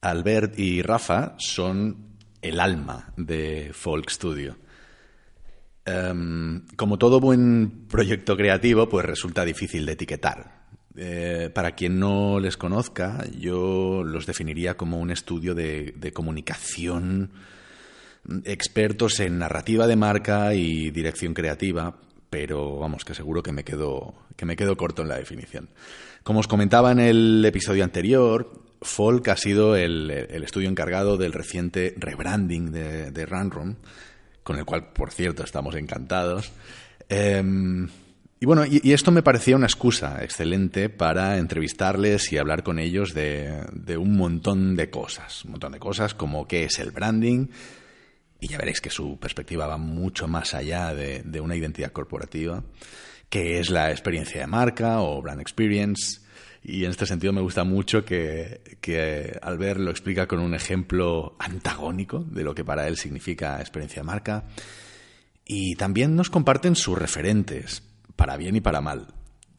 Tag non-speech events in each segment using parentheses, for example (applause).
Albert y Rafa son el alma de Folk Studio. Um, como todo buen proyecto creativo, pues resulta difícil de etiquetar. Eh, para quien no les conozca, yo los definiría como un estudio de, de comunicación, expertos en narrativa de marca y dirección creativa, pero vamos, que seguro que me quedo, que me quedo corto en la definición. Como os comentaba en el episodio anterior, Folk ha sido el, estudio encargado del reciente rebranding de, de Runroom, con el cual, por cierto, estamos encantados. Eh, y bueno, y, esto me parecía una excusa excelente para entrevistarles y hablar con ellos de, de, un montón de cosas. Un montón de cosas como qué es el branding. Y ya veréis que su perspectiva va mucho más allá de, de una identidad corporativa. Qué es la experiencia de marca o brand experience. Y en este sentido me gusta mucho que, que Albert lo explica con un ejemplo antagónico de lo que para él significa experiencia de marca. Y también nos comparten sus referentes, para bien y para mal.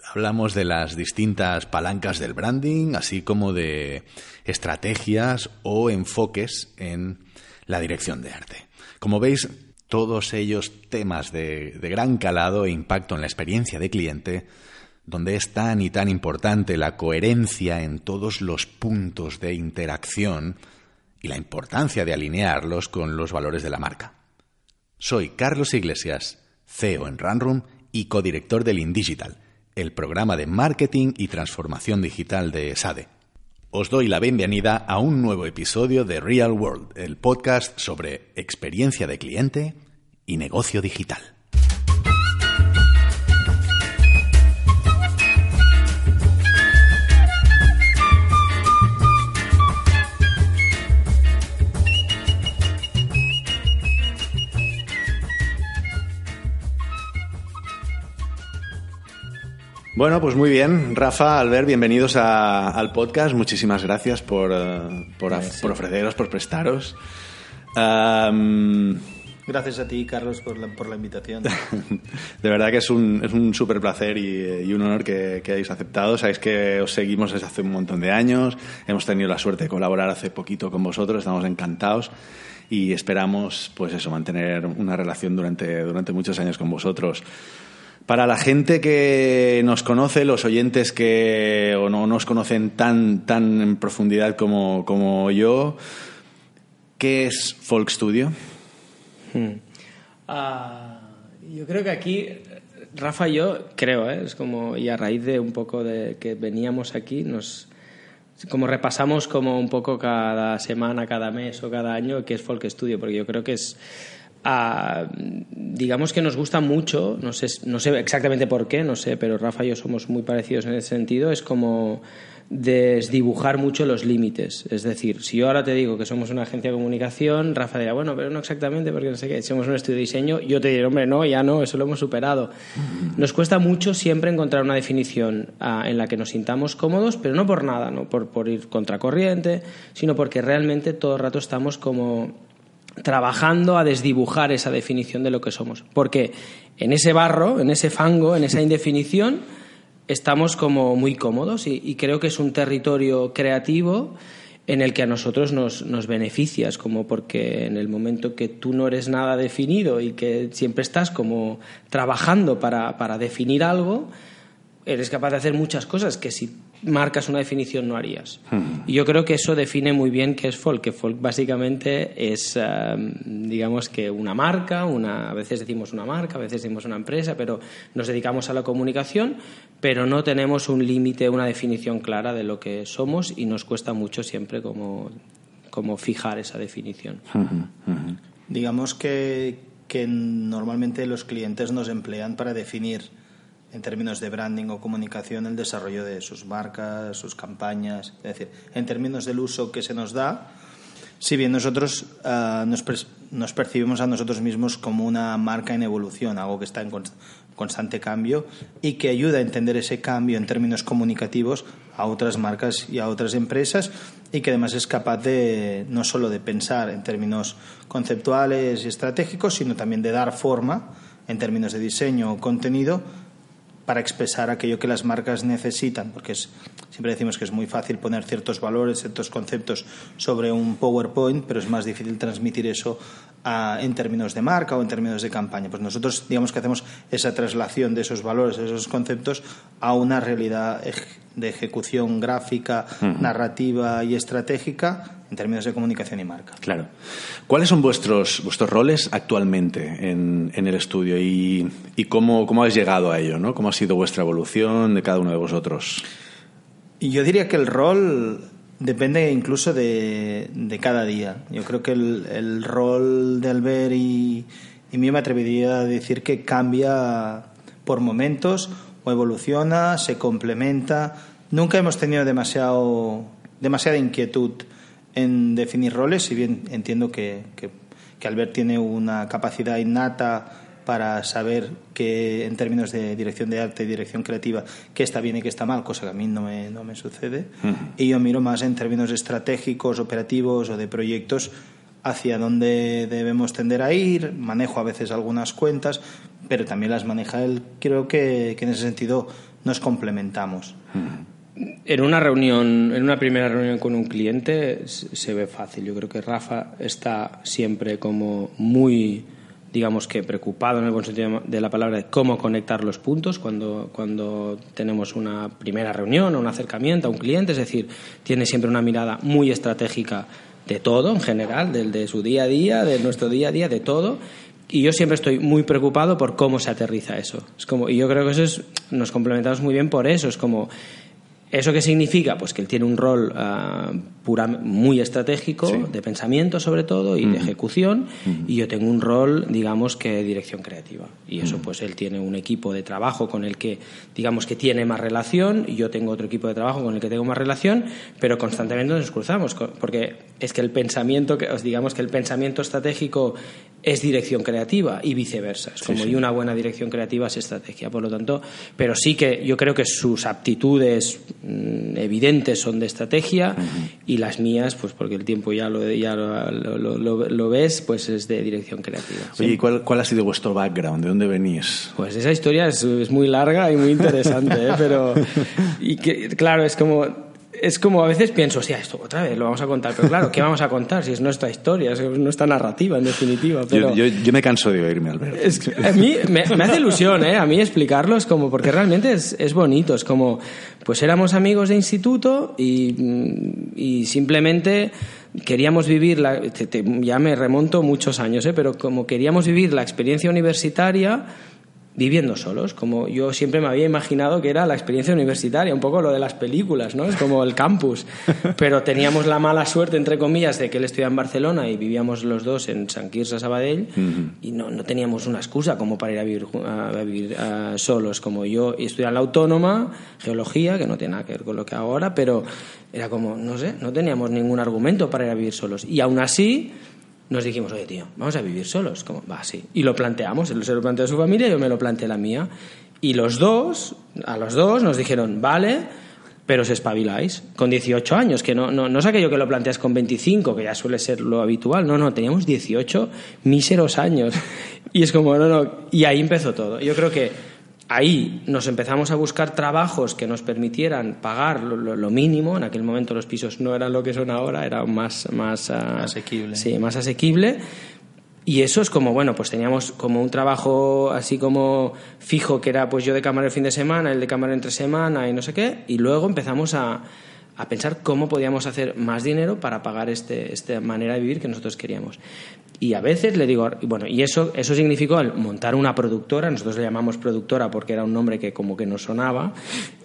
Hablamos de las distintas palancas del branding, así como de estrategias o enfoques en la dirección de arte. Como veis, todos ellos temas de, de gran calado e impacto en la experiencia de cliente, donde es tan y tan importante la coherencia en todos los puntos de interacción y la importancia de alinearlos con los valores de la marca. Soy Carlos Iglesias, CEO en Runroom y codirector del InDigital, el programa de marketing y transformación digital de SADE. Os doy la bienvenida a un nuevo episodio de Real World, el podcast sobre experiencia de cliente y negocio digital. Bueno, pues muy bien. Rafa, Albert, bienvenidos a, al podcast. Muchísimas gracias por, uh, por, por, ofreceros, por prestaros. Um, (laughs) Gracias a ti, Carlos, por la, por la invitación. (laughs) de verdad que es un, es un súper placer y, y, un honor que, que hayáis aceptado. Sabéis que os seguimos desde hace un montón de años. Hemos tenido la suerte de colaborar hace poquito con vosotros. Estamos encantados y esperamos, pues eso, mantener una relación durante, durante muchos años con vosotros. Para la gente que nos conoce, los oyentes que o no nos conocen tan, tan en profundidad como, como yo, ¿qué es Folk Studio? Hmm. Uh, yo creo que aquí, Rafa y yo, creo, ¿eh? es como, y a raíz de un poco de que veníamos aquí, nos como repasamos como un poco cada semana, cada mes o cada año qué es Folk Studio, porque yo creo que es digamos que nos gusta mucho, no sé, no sé exactamente por qué, no sé, pero Rafa y yo somos muy parecidos en ese sentido, es como desdibujar mucho los límites. Es decir, si yo ahora te digo que somos una agencia de comunicación, Rafa dirá, bueno, pero no exactamente, porque no sé qué, somos un estudio de diseño, yo te diré, hombre, no, ya no, eso lo hemos superado. Nos cuesta mucho siempre encontrar una definición uh, en la que nos sintamos cómodos, pero no por nada, no por, por ir contracorriente, sino porque realmente todo el rato estamos como trabajando a desdibujar esa definición de lo que somos. Porque en ese barro, en ese fango, en esa (laughs) indefinición, estamos como muy cómodos y, y creo que es un territorio creativo en el que a nosotros nos, nos beneficias, como porque en el momento que tú no eres nada definido y que siempre estás como trabajando para, para definir algo, eres capaz de hacer muchas cosas que si marcas una definición no harías. Hmm. Y yo creo que eso define muy bien qué es folk, que folk básicamente es, um, digamos que una marca, una, a veces decimos una marca, a veces decimos una empresa, pero nos dedicamos a la comunicación, pero no tenemos un límite, una definición clara de lo que somos y nos cuesta mucho siempre como, como fijar esa definición. Hmm, hmm, digamos que, que normalmente los clientes nos emplean para definir en términos de branding o comunicación el desarrollo de sus marcas, sus campañas, es decir, en términos del uso que se nos da, Si bien nosotros ah, nos, nos, percibimos a nosotros mismos como una marca en evolución, algo que está en constante cambio y que ayuda a entender ese cambio en términos comunicativos a otras marcas y a otras empresas y que además es capaz de no solo de pensar en términos conceptuales y estratégicos, sino también de dar forma en términos de diseño o contenido para expresar aquello que las marcas necesitan, porque es, siempre decimos que es muy fácil poner ciertos valores, ciertos conceptos sobre un PowerPoint, pero es más difícil transmitir eso en términos de marca o en términos de campaña. Pues nosotros digamos que hacemos esa traslación de esos valores, de esos conceptos a una realidad de ejecución gráfica, narrativa y estratégica en términos de comunicación y marca. Claro. ¿Cuáles son vuestros, vuestros roles actualmente en, el estudio y, cómo, cómo habéis llegado a ello? ¿no? ¿Cómo ha sido vuestra evolución de cada uno de vosotros? Yo diría que el rol Depende incluso de, cada día. Yo creo que el, rol de Albert y, y mí me atrevería a decir que cambia por momentos o evoluciona, se complementa. Nunca hemos tenido demasiado, demasiada inquietud en definir roles, si bien entiendo que, que, que Albert tiene una capacidad innata para saber que en términos de dirección de arte y dirección creativa qué está bien y qué está mal, cosa que a mí no me, no me sucede. Y yo miro más en términos estratégicos, operativos o de proyectos hacia dónde debemos tender a ir, manejo a veces algunas cuentas, pero también las maneja él. Creo que, que en ese sentido nos complementamos. En una reunión, en una primera reunión con un cliente se ve fácil. Yo creo que Rafa está siempre como muy digamos que preocupado en el buen sentido de la palabra de cómo conectar los puntos cuando, cuando tenemos una primera reunión o un acercamiento a un cliente, es decir, tiene siempre una mirada muy estratégica de todo en general, del de su día a día, de nuestro día a día, de todo. Y yo siempre estoy muy preocupado por cómo se aterriza eso. Es como, y yo creo que eso es, nos complementamos muy bien por eso. Es como, ¿Eso qué significa? Pues que él tiene un rol uh, pura, muy estratégico, de pensamiento sobre todo, y de ejecución, y yo tengo un rol, digamos, que de dirección creativa. Y eso, pues él tiene un equipo de trabajo con el que, digamos, que tiene más relación, y yo tengo otro equipo de trabajo con el que tengo más relación, pero constantemente nos cruzamos, porque es que el pensamiento, digamos que el pensamiento estratégico es dirección creativa y viceversa. Es como y una buena dirección creativa es estrategia, por lo tanto, pero sí que yo creo que sus aptitudes mm, evidentes son de estrategia y las mías, pues porque el tiempo ya lo, ya lo, ves, pues es de dirección creativa. Oye, ¿y cuál, cuál, ha sido vuestro background? ¿De dónde venís? Pues esa historia es, es muy larga y muy interesante, ¿eh? pero y que, claro, es como es como a veces pienso, sea, esto otra vez lo vamos a contar, pero claro, ¿qué vamos a contar si es nuestra historia, es nuestra narrativa en definitiva? Pero yo, yo, me canso de oírme, Alberto. a mí me, hace ilusión, ¿eh? A mí explicarlo es como, porque realmente es, es bonito, es como, pues éramos amigos de instituto y, y simplemente queríamos vivir, la, ya me remonto muchos años, ¿eh? pero como queríamos vivir la experiencia universitaria viviendo solos, como yo siempre me había imaginado que era la experiencia universitaria, un poco lo de las películas, ¿no? Es como el campus. (laughs) Pero teníamos la mala suerte, entre comillas, de que él estudiaba en Barcelona y vivíamos los dos en San Quirze, Sabadell, y no, no, teníamos una excusa como para ir a vivir, a vivir solos, como yo estudiaba en la autónoma, geología, que no tiene nada que ver con lo que ahora, pero era como, no sé, no teníamos ningún argumento para ir a vivir solos. Y aún así nos dijimos, oye, tío, vamos a vivir solos. Como, va, sí. Y lo planteamos. Él se lo planteó a su familia, yo me lo planteé la mía. Y los dos, a los dos, nos dijeron, vale, pero os espabiláis. Con 18 años, que no, no, no es aquello que lo planteas con 25, que ya suele ser lo habitual. No, no, teníamos 18 míseros años. (laughs) Y es como, no, no. Y ahí empezó todo. Yo creo que ahí nos empezamos a buscar trabajos que nos permitieran pagar lo, mínimo. En aquel momento los pisos no eran lo que son ahora, era más, más ah, asequible. Sí, más asequible. Y eso es como, bueno, pues teníamos como un trabajo así como fijo, que era pues yo de cámara el fin de semana, el de cámara entre semana y no sé qué. Y luego empezamos a, a pensar cómo podíamos hacer más dinero para pagar este, esta manera de vivir que nosotros queríamos. Y a veces le digo, bueno, y eso, eso significó el montar una productora, nosotros le llamamos productora porque era un nombre que como que nos sonaba,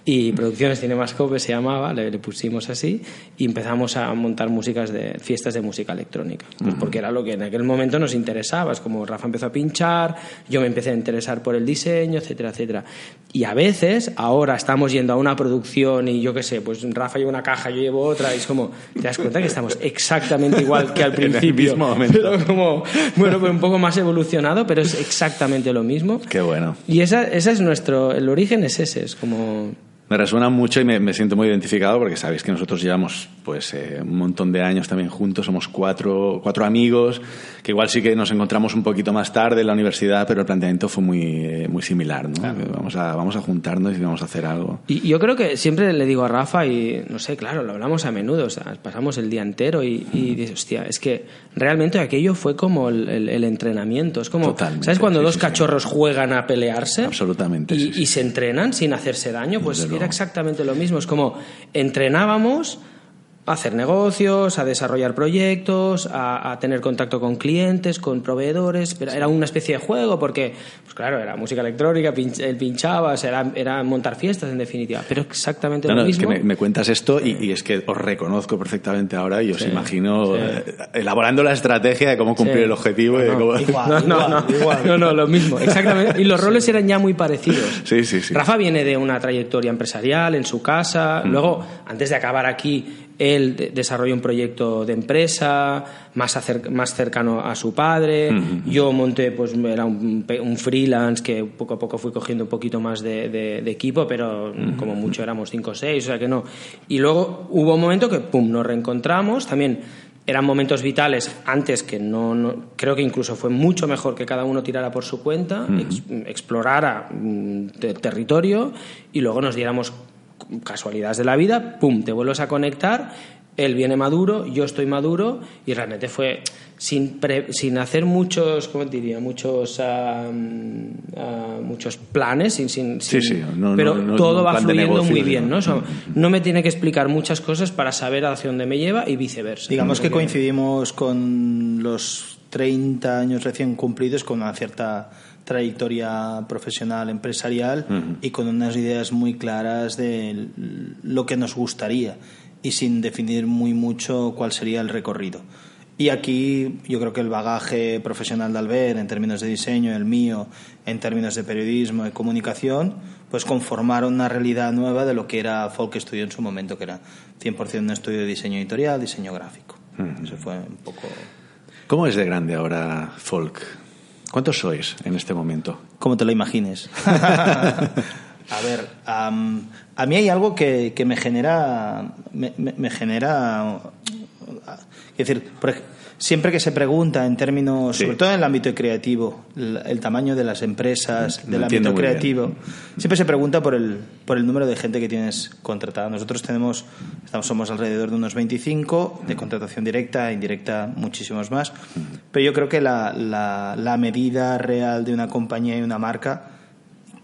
y Producciones Cinemascope se llamaba, le, le pusimos así, y empezamos a montar músicas de fiestas de música electrónica, pues porque era lo que en aquel momento nos interesaba, es como Rafa empezó a pinchar, yo me empecé a interesar por el diseño, etcétera, etcétera. Y a veces, ahora estamos yendo a una producción y yo qué sé, pues Rafa lleva una caja, yo llevo otra, y es como, te das cuenta que estamos exactamente igual que al (laughs) En el principio, mismo momento. pero como, (laughs) bueno, pues un poco más evolucionado, pero es exactamente lo mismo. Qué bueno. Y esa, esa es nuestro, el origen es ese, es como... Me resuena mucho y me, me siento muy identificado porque sabéis que nosotros llevamos pues eh, un montón de años también juntos, somos cuatro, cuatro amigos, que igual sí que nos encontramos un poquito más tarde en la universidad, pero el planteamiento fue muy, eh, muy similar, ¿no? Que Vamos, a, vamos a juntarnos y vamos a hacer algo. Y yo creo que siempre le digo a Rafa, y no sé, claro, lo hablamos a menudo, o sea, pasamos el día entero y, y dices, hostia, es que realmente aquello fue como el, el- el entrenamiento. Es como, Totalmente, ¿sabes cuando sí, dos sí, sí. cachorros juegan a pelearse? Absolutamente, Y, sí, sí. y se entrenan sin hacerse daño, pues Desde era luego. exactamente lo mismo. Es como entrenábamos a hacer negocios, a desarrollar proyectos, a, a tener contacto con clientes, con proveedores, pero era una especie de juego porque, pues claro, era música electrónica, pinch- él pinchaba, o sea, era, era montar fiestas en definitiva, pero exactamente No, lo no, es que mismo. me, me cuentas esto y, y es que os reconozco perfectamente ahora y os Sí, imagino sí. eh, elaborando la estrategia de cómo cumplir Sí. el objetivo y de No, cómo... Igual, (laughs) no, no, igual, no, igual. no, no, lo mismo, exactamente. Y los (laughs) roles eran ya muy parecidos. Sí, sí, sí. Rafa viene de una trayectoria empresarial en su casa. Luego, antes de acabar aquí, él de- desarrolló un proyecto de empresa más, acer- más cercano a su padre. Yo monté, pues era un, un freelance que poco a poco fui cogiendo un poquito más de, de- de equipo, pero como mucho éramos cinco o seis, o sea que no. Y luego hubo un momento que, pum, nos reencontramos. También eran momentos vitales antes que no, no- creo que incluso fue mucho mejor que cada uno tirara por su cuenta, ex- explorara mm, te- territorio y luego nos diéramos casualidades de la vida, pum, te vuelves a conectar, él viene maduro, yo estoy maduro y realmente fue sin, pre- sin hacer muchos, ¿cómo te diría? Muchos, mm, ah, muchos planes, sin, sin, Sí, sin- sí, no- pero no- no- todo no va fluyendo muy bien, ¿no? ¿no? O sea, no me tiene que explicar muchas cosas para saber hacia dónde me lleva y viceversa. Digamos que coincidimos con los 30 años recién cumplidos con una cierta trayectoria profesional, empresarial y con unas ideas muy claras de lo que nos gustaría y sin definir muy mucho cuál sería el recorrido. Y aquí yo creo que el bagaje profesional de Albert en términos de diseño, el mío en términos de periodismo, de comunicación, pues conformaron una realidad nueva de lo que era Folk Studio en su momento, que era 100% un estudio de diseño editorial, diseño gráfico. Eso fue un poco... ¿Cómo es de grande ahora Folk? ¿Cuántos sois en este momento? como te lo imagines. (laughs) a ver, a mí hay algo que, que me genera. Me, me- me genera. Es decir, por siempre que se pregunta en términos, Sí. sobre todo en el ámbito creativo, el, el tamaño de las empresas, Lo del ámbito creativo, siempre se pregunta por el, por el número de gente que tienes contratada. Nosotros tenemos, estamos, somos alrededor de unos 25 de contratación directa, indirecta muchísimos más, pero yo creo que la, la, la medida real de una compañía y una marca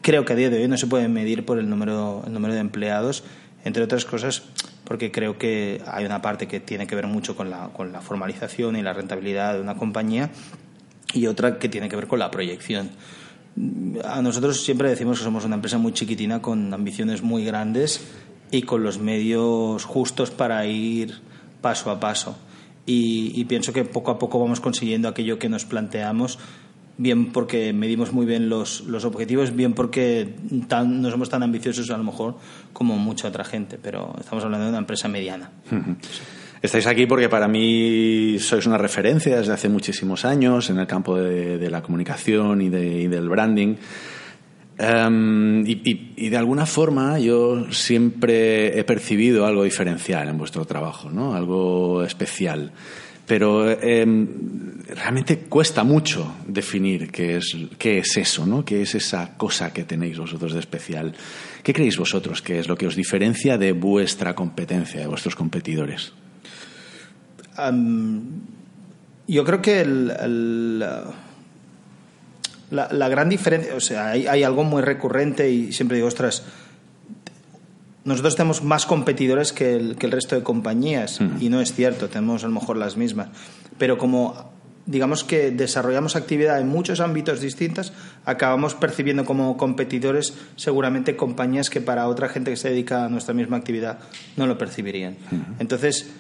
creo que a día de hoy no se puede medir por el número, el número de empleados, entre otras cosas porque creo que hay una parte que tiene que ver mucho con la, con la formalización y la rentabilidad de una compañía y otra que tiene que ver con la proyección. A nosotros siempre decimos que somos una empresa muy chiquitina con ambiciones muy grandes y con los medios justos para ir paso a paso. Y, y pienso que poco a poco vamos consiguiendo aquello que nos planteamos, bien porque medimos muy bien los, los objetivos, bien porque no somos tan ambiciosos a lo mejor como mucha otra gente, pero estamos hablando de una empresa mediana. Estáis aquí porque para mí sois una referencia desde hace muchísimos años en el campo de, la comunicación y, de- y del branding. Em, y de alguna forma yo siempre he percibido algo diferencial en vuestro trabajo, ¿no? algo especial. Pero em, realmente cuesta mucho definir qué es, qué es eso, ¿no? qué es esa cosa que tenéis vosotros de especial. ¿Qué creéis vosotros que es lo que os diferencia de vuestra competencia, de vuestros competidores? Yo creo que el- el, la, la gran diferencia, o sea, hay, hay algo muy recurrente y siempre digo, ostras, nosotros tenemos más competidores que el, que el resto de compañías y no es cierto, tenemos a lo mejor las mismas, pero como digamos que desarrollamos actividad en muchos ámbitos distintos, acabamos percibiendo como competidores seguramente compañías que para otra gente que se dedica a nuestra misma actividad no lo percibirían. Entonces,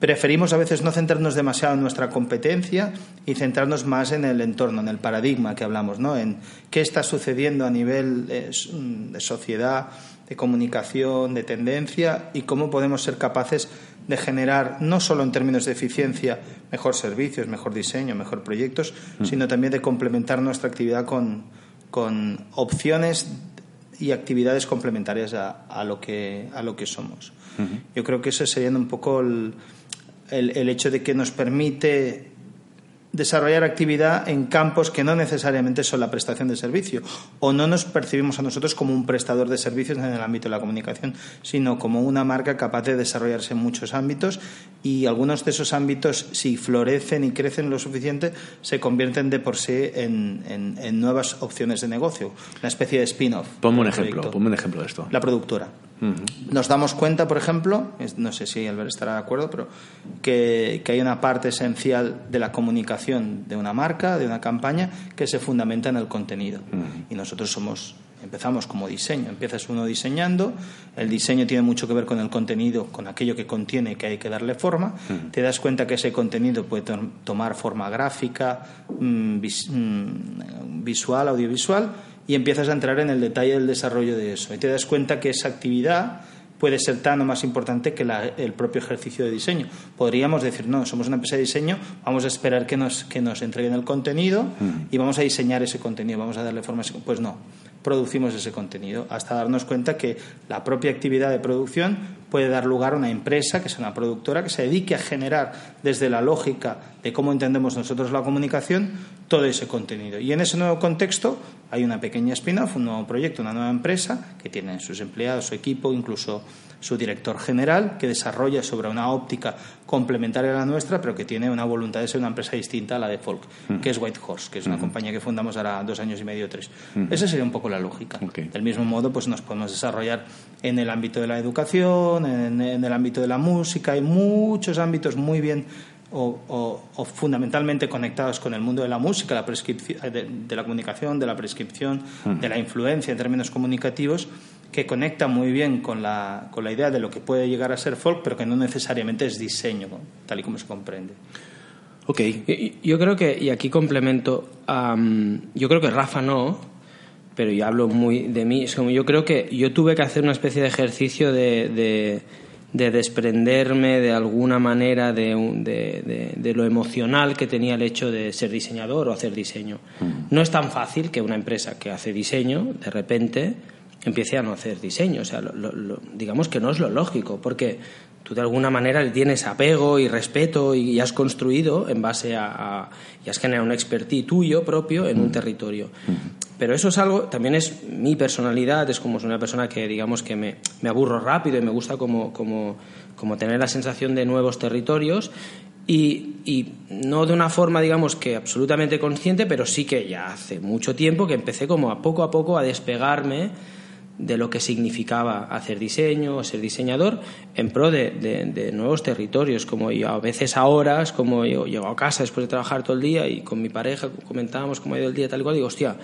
preferimos a veces no centrarnos demasiado en nuestra competencia y centrarnos más en el entorno, en el paradigma que hablamos, ¿no? en qué está sucediendo a nivel eh, de sociedad, de comunicación, de tendencia y cómo podemos ser capaces de generar, no solo en términos de eficiencia, mejor servicios, mejor diseño, mejor proyectos, mm. sino también de complementar nuestra actividad con, con opciones y actividades complementarias a, lo, que, a lo que somos. Yo creo que ese sería un poco el, el hecho de que nos permite desarrollar actividad en campos que no necesariamente son la prestación de servicio o no nos percibimos a nosotros como un prestador de servicios en el ámbito de la comunicación, sino como una marca capaz de desarrollarse en muchos ámbitos y algunos de esos ámbitos, si florecen y crecen lo suficiente, se convierten de por sí en, nuevas opciones de negocio, una especie de spin-off. Ponme un ejemplo, ponme un ejemplo de esto. La productora. Nos damos cuenta, por ejemplo, no sé si Albert estará de acuerdo, pero que, hay una parte esencial de la comunicación de una marca, de una campaña, que se fundamenta en el contenido. Y nosotros somos empezamos como diseño. Empiezas uno diseñando, el diseño tiene mucho que ver con el contenido, con aquello que contiene que hay que darle forma. Te das cuenta que ese contenido puede tomar forma gráfica, mm, mm, visual, audiovisual y empiezas a entrar en el detalle del desarrollo de eso. Y te das cuenta que esa actividad puede ser tan o más importante que el propio ejercicio de diseño. Podríamos decir, no, somos una empresa de diseño, vamos a esperar que nos, que nos entreguen el contenido y vamos a diseñar ese contenido, vamos a darle forma. Pues no, producimos ese contenido, hasta darnos cuenta que la propia actividad de producción puede dar lugar a una empresa, que es una productora, que se dedique a generar desde la lógica de cómo entendemos nosotros la comunicación todo ese contenido. Y en ese nuevo contexto hay una pequeña spin-off, un nuevo proyecto, una nueva empresa que tiene sus empleados, su equipo, incluso su director general, que desarrolla sobre una óptica complementaria a la nuestra, pero que tiene una voluntad de ser una empresa distinta a la de Folk, mm. que es Whitehorse, que es una mm. compañía que fundamos ahora dos años y medio, tres. Mm. Esa sería un poco la lógica. Del mismo modo, pues nos podemos desarrollar en el ámbito de la educación, en, el ámbito de la música, hay muchos ámbitos muy bien o, fundamentalmente conectados con el mundo de la música, la de, de, la comunicación, de la prescripción, de la influencia en términos comunicativos, que conecta muy bien con la, con la idea de lo que puede llegar a ser folk, pero que no necesariamente es diseño, tal y como se comprende. Ok. Yo creo que, y aquí complemento, yo creo que Rafa no, pero yo hablo muy de mí. Es como yo creo que yo tuve que hacer una especie de ejercicio de, de, desprenderme de alguna manera de, de, de, lo emocional que tenía el hecho de ser diseñador o hacer diseño. Mm. No es tan fácil que una empresa que hace diseño, de repente, empiece a no hacer diseño. O sea, digamos que no es lo lógico, porque tú de alguna manera le tienes apego y respeto y, has construido en base a, y has generado un expertise tuyo propio en un mm. territorio. Mm. Pero eso es algo, también es mi personalidad, es como una persona que digamos que me, me aburro rápido y me gusta como, como, como tener la sensación de nuevos territorios y, y, no de una forma, digamos, que absolutamente consciente, pero sí que ya hace mucho tiempo que empecé como a poco a poco a despegarme de lo que significaba hacer diseño o ser diseñador en pro de, nuevos territorios, como yo a veces a horas, como yo llego a casa después de trabajar todo el día y con mi pareja comentábamos cómo ha ido el día tal y cual, digo, hostia,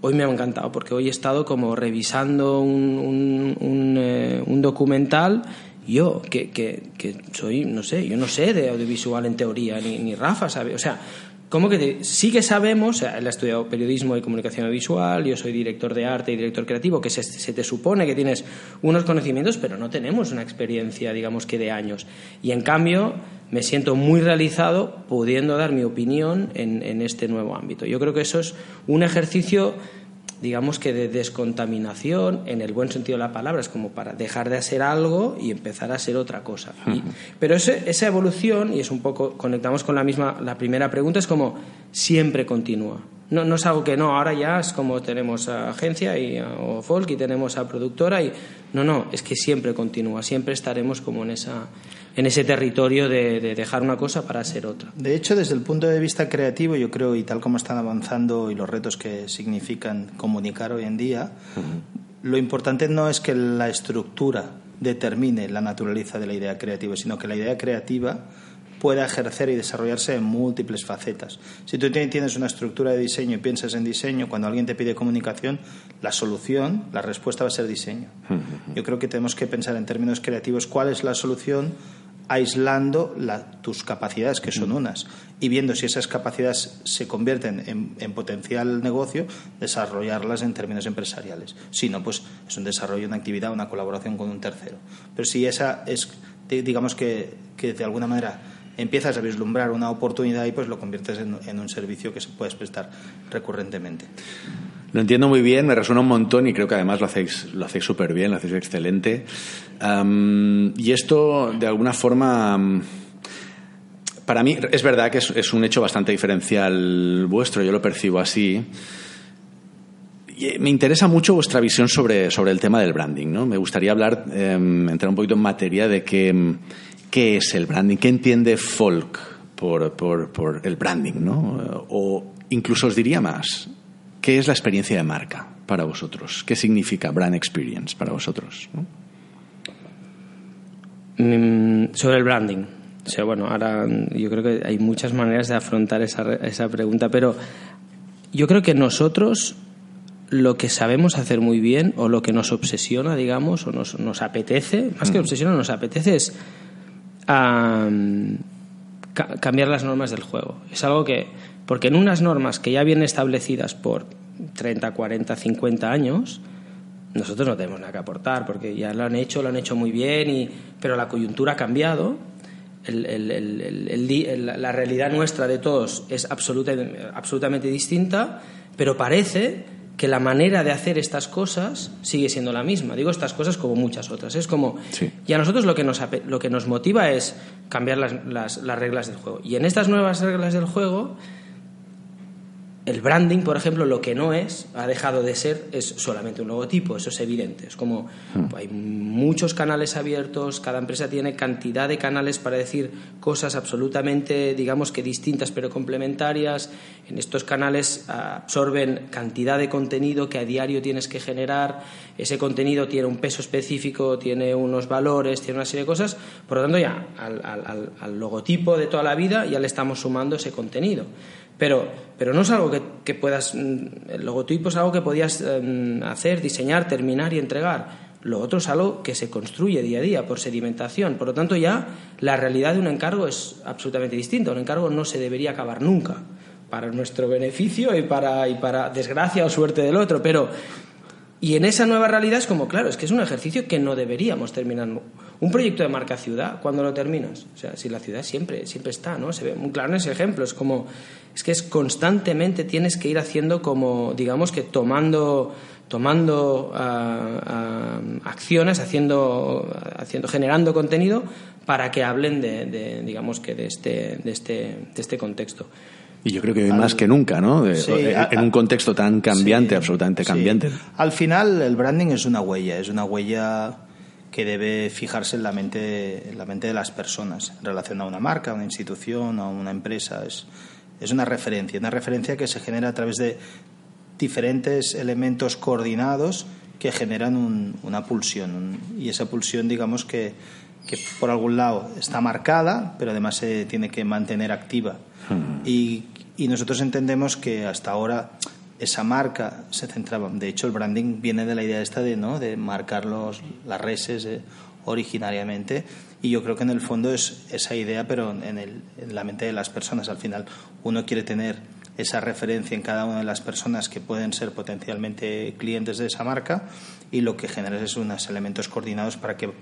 hoy me ha encantado porque hoy he estado como revisando un, un, eh, documental yo que, que, que, soy, no sé, yo no sé de audiovisual en teoría, ni, ni Rafa sabe, o sea, ¿Cómo que sí que sabemos, él ha estudiado periodismo y comunicación visual, yo soy director de arte y director creativo, que se, te supone que tienes unos conocimientos, pero no tenemos una experiencia, digamos que de años. Y en cambio, me siento muy realizado pudiendo dar mi opinión en, en este nuevo ámbito. Yo creo que eso es un ejercicio digamos que de descontaminación, en el buen sentido de la palabra, es como para dejar de hacer algo y empezar a ser otra cosa. pero esa evolución, y es un poco, conectamos con la misma, la primera pregunta, es como siempre continúa. No, no es algo que no, ahora ya es como tenemos a agencia y, o folk y tenemos a productora y no, no, es que siempre continúa, siempre estaremos como en esa en ese territorio de, dejar una cosa para ser otra. De hecho, desde el punto de vista creativo, yo creo, y tal como están avanzando y los retos que significan comunicar hoy en día, lo importante no es que la estructura determine la naturaleza de la idea creativa, sino que la idea creativa pueda ejercer y desarrollarse en múltiples facetas. Si tú tienes una estructura de diseño y piensas en diseño, cuando alguien te pide comunicación, la solución, la respuesta va a ser diseño. Yo creo que tenemos que pensar en términos creativos cuál es la solución aislando tus capacidades, que son unas, y viendo si esas capacidades se convierten en, en, potencial negocio, desarrollarlas en términos empresariales. Si no, pues es un desarrollo, una actividad, una colaboración con un tercero. Pero si esa es, digamos que, que de alguna manera empiezas a vislumbrar una oportunidad y pues lo conviertes en, un servicio que se puedes prestar recurrentemente. Lo entiendo muy bien, me resuena un montón y creo que además lo hacéis lo hacéis súper bien, lo hacéis excelente. y esto, de alguna forma, para mí es verdad que es, un hecho bastante diferencial vuestro, yo lo percibo así. Eh, me interesa mucho vuestra visión sobre, sobre el tema del branding. ¿no? Me gustaría hablar, em, entrar un poquito en materia de qué, qué es el branding, qué entiende Folk por, por, por el branding. ¿no? O incluso os diría más, ¿Qué es la experiencia de marca para vosotros? ¿Qué significa brand experience para vosotros? Mm, sobre el branding. bueno, ahora yo creo que hay muchas maneras de afrontar esa, esa pregunta, pero yo creo que nosotros lo que sabemos hacer muy bien o lo que nos obsesiona, digamos, o nos, nos apetece, más que mm. obsesiona, nos apetece es cambiar las normas del juego. Es algo que porque en unas normas que ya vienen establecidas por 30, 40, 50 años, nosotros no tenemos nada que aportar, porque ya lo han hecho, lo han hecho muy bien, y, pero la coyuntura ha cambiado, la realidad nuestra de todos es absolutamente distinta, pero parece que la manera de hacer estas cosas sigue siendo la misma. Digo estas cosas como muchas otras. Es como. Y a nosotros lo que nos, lo que nos motiva es cambiar las reglas del juego. Y en estas nuevas reglas del juego el branding, por ejemplo, lo que no es, ha dejado de ser, es solamente un logotipo, eso es evidente. Es como hmm. hay muchos canales abiertos, cada empresa tiene cantidad de canales para decir cosas absolutamente, digamos que distintas pero complementarias. En estos canales absorben cantidad de contenido que a diario tienes que generar. Ese contenido tiene un peso específico, tiene unos valores, tiene una serie de cosas. Por lo tanto, ya al logotipo de toda la vida ya le estamos sumando ese contenido. Pero, pero no es algo que, puedas. Mm, el logotipo es algo que podías em, hacer, diseñar, terminar y entregar. Lo otro es algo que se construye día a día por sedimentación. Por lo tanto, ya la realidad de un encargo es absolutamente distinta. Un encargo no se debería acabar nunca, para nuestro beneficio y para, y para desgracia o suerte del otro. Pero y en esa nueva realidad es como, claro, es que es un ejercicio que no deberíamos terminar. Un proyecto de marca ciudad, cuando lo terminas? O sea, si la ciudad siempre, siempre está, ¿no? Se ve muy claro en ese ejemplo. Es como, es que es constantemente tienes que ir haciendo como, digamos que tomando, tomando ah, ah, acciones, haciendo, haciendo, generando contenido para que hablen de, digamos que de este, de este, de este contexto. Y yo creo que más que nunca, ¿no? en un contexto tan cambiante, absolutamente cambiante. Al final, el branding es una huella, es una huella que debe fijarse en la mente, en la mente de las personas en relación a una marca, a una institución, a una empresa. Es, es una referencia, una referencia que se genera a través de diferentes elementos coordinados que generan una pulsión. y esa pulsión, digamos que, que por algún lado está marcada, pero además se tiene que mantener activa. Hmm. Y y nosotros entendemos que hasta ahora esa marca se centraba. De hecho, el branding viene de la idea esta de, ¿no? de marcar los, las reses eh, originariamente. Y yo creo que en el fondo es esa idea, pero en, el, en la mente de las personas. Al final, uno quiere tener esa referencia en cada una de las personas que pueden ser potencialmente clientes de esa marca y lo que genera es unos elementos coordinados para que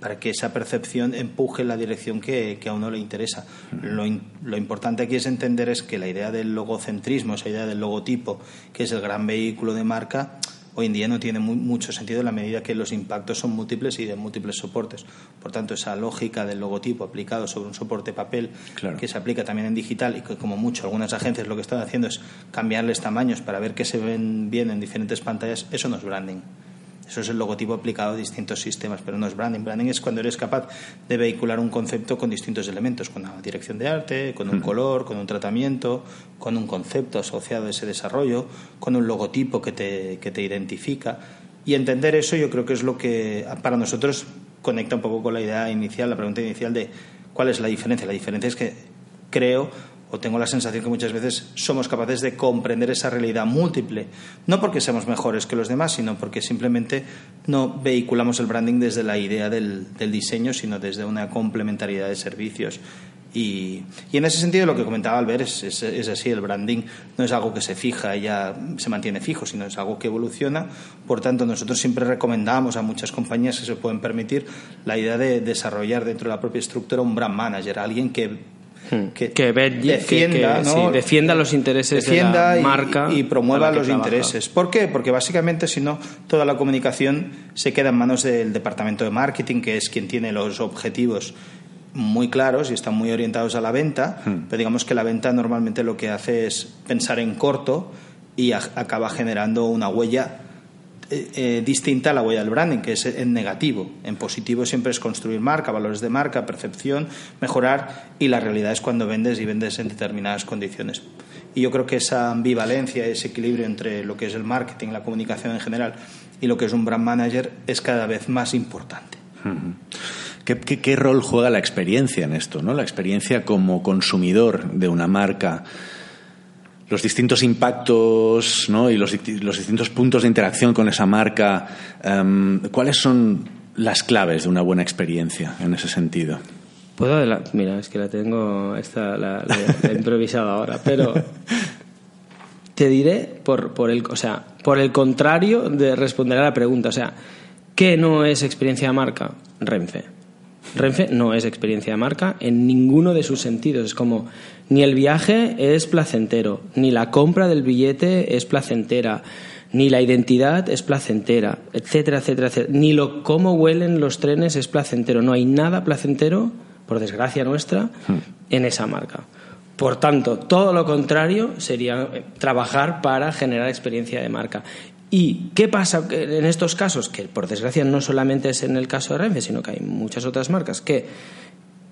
para que esa percepción empuje en la dirección que, a uno le interesa. Lo, lo, importante aquí es entender es que la idea del logocentrismo, esa idea del logotipo, que es el gran vehículo de marca, hoy en día no tiene mucho sentido en la medida que los impactos son múltiples y de múltiples soportes. Por tanto, esa lógica del logotipo aplicado sobre un soporte papel que se aplica también en digital y que como mucho algunas agencias lo que están haciendo es cambiarles tamaños para ver que se ven bien en diferentes pantallas, eso no es branding. Eso es el logotipo aplicado a distintos sistemas, pero no es branding. Branding es cuando eres capaz de vehicular un concepto con distintos elementos, con una dirección de arte, con un color, con un tratamiento, con un concepto asociado a ese desarrollo, con un logotipo que te, que te identifica. Y entender eso yo creo que es lo que para nosotros conecta un poco con la idea inicial, la pregunta inicial de ¿Cuál es la diferencia? La diferencia es que creo o tengo la sensación que muchas veces somos capaces de comprender esa realidad múltiple, no porque seamos mejores que los demás, sino porque simplemente no vehiculamos el branding desde la idea del, diseño, sino desde una complementariedad de servicios. Y, en ese sentido lo que comentaba Albert es, es, así, el branding no es algo que se fija y ya se mantiene fijo, sino es algo que evoluciona. Por tanto, nosotros siempre recomendamos a muchas compañías que se pueden permitir la idea de desarrollar dentro de la propia estructura un brand manager, alguien que Hmm. que, defienda, defienda los intereses de la marca y, promueva los intereses. ¿Por qué? Porque básicamente si no toda la comunicación se queda en manos del departamento de marketing, que es quien tiene los objetivos muy claros y están muy orientados a la venta, hmm. pero digamos que la venta normalmente lo que hace es pensar en corto y acaba generando una huella eh, eh, distinta a la huella del branding, que es en negativo. En positivo siempre es construir marca, valores de marca, percepción, mejorar y la realidad es cuando vendes y vendes en determinadas condiciones. Y yo creo que esa ambivalencia, ese equilibrio entre lo que es el marketing, la comunicación en general y lo que es un brand manager es cada vez más importante. ¿Qué, qué rol juega la experiencia en esto? ¿no? La experiencia como consumidor de una marca los distintos impactos ¿no? y los, distintos puntos de interacción con esa marca, em, ¿cuáles son las claves de una buena experiencia en ese sentido? Puedo Mira, es que la tengo, esta la, he (laughs) improvisado ahora, pero te diré por, por, el, o sea, por el contrario de responder a la pregunta. O sea, ¿qué no es experiencia de marca? Renfe. Renfe no es experiencia de marca en ninguno de sus sentidos. Es como ni el viaje es placentero, ni la compra del billete es placentera, ni la identidad es placentera, etcétera, etcétera, etcétera. Ni lo cómo huelen los trenes es placentero. No hay nada placentero, por desgracia nuestra, hmm. en esa marca. Por tanto, todo lo contrario sería trabajar para generar experiencia de marca. ¿Y qué pasa en estos casos? Que por desgracia no solamente es en el caso de Renfe, sino que hay muchas otras marcas que,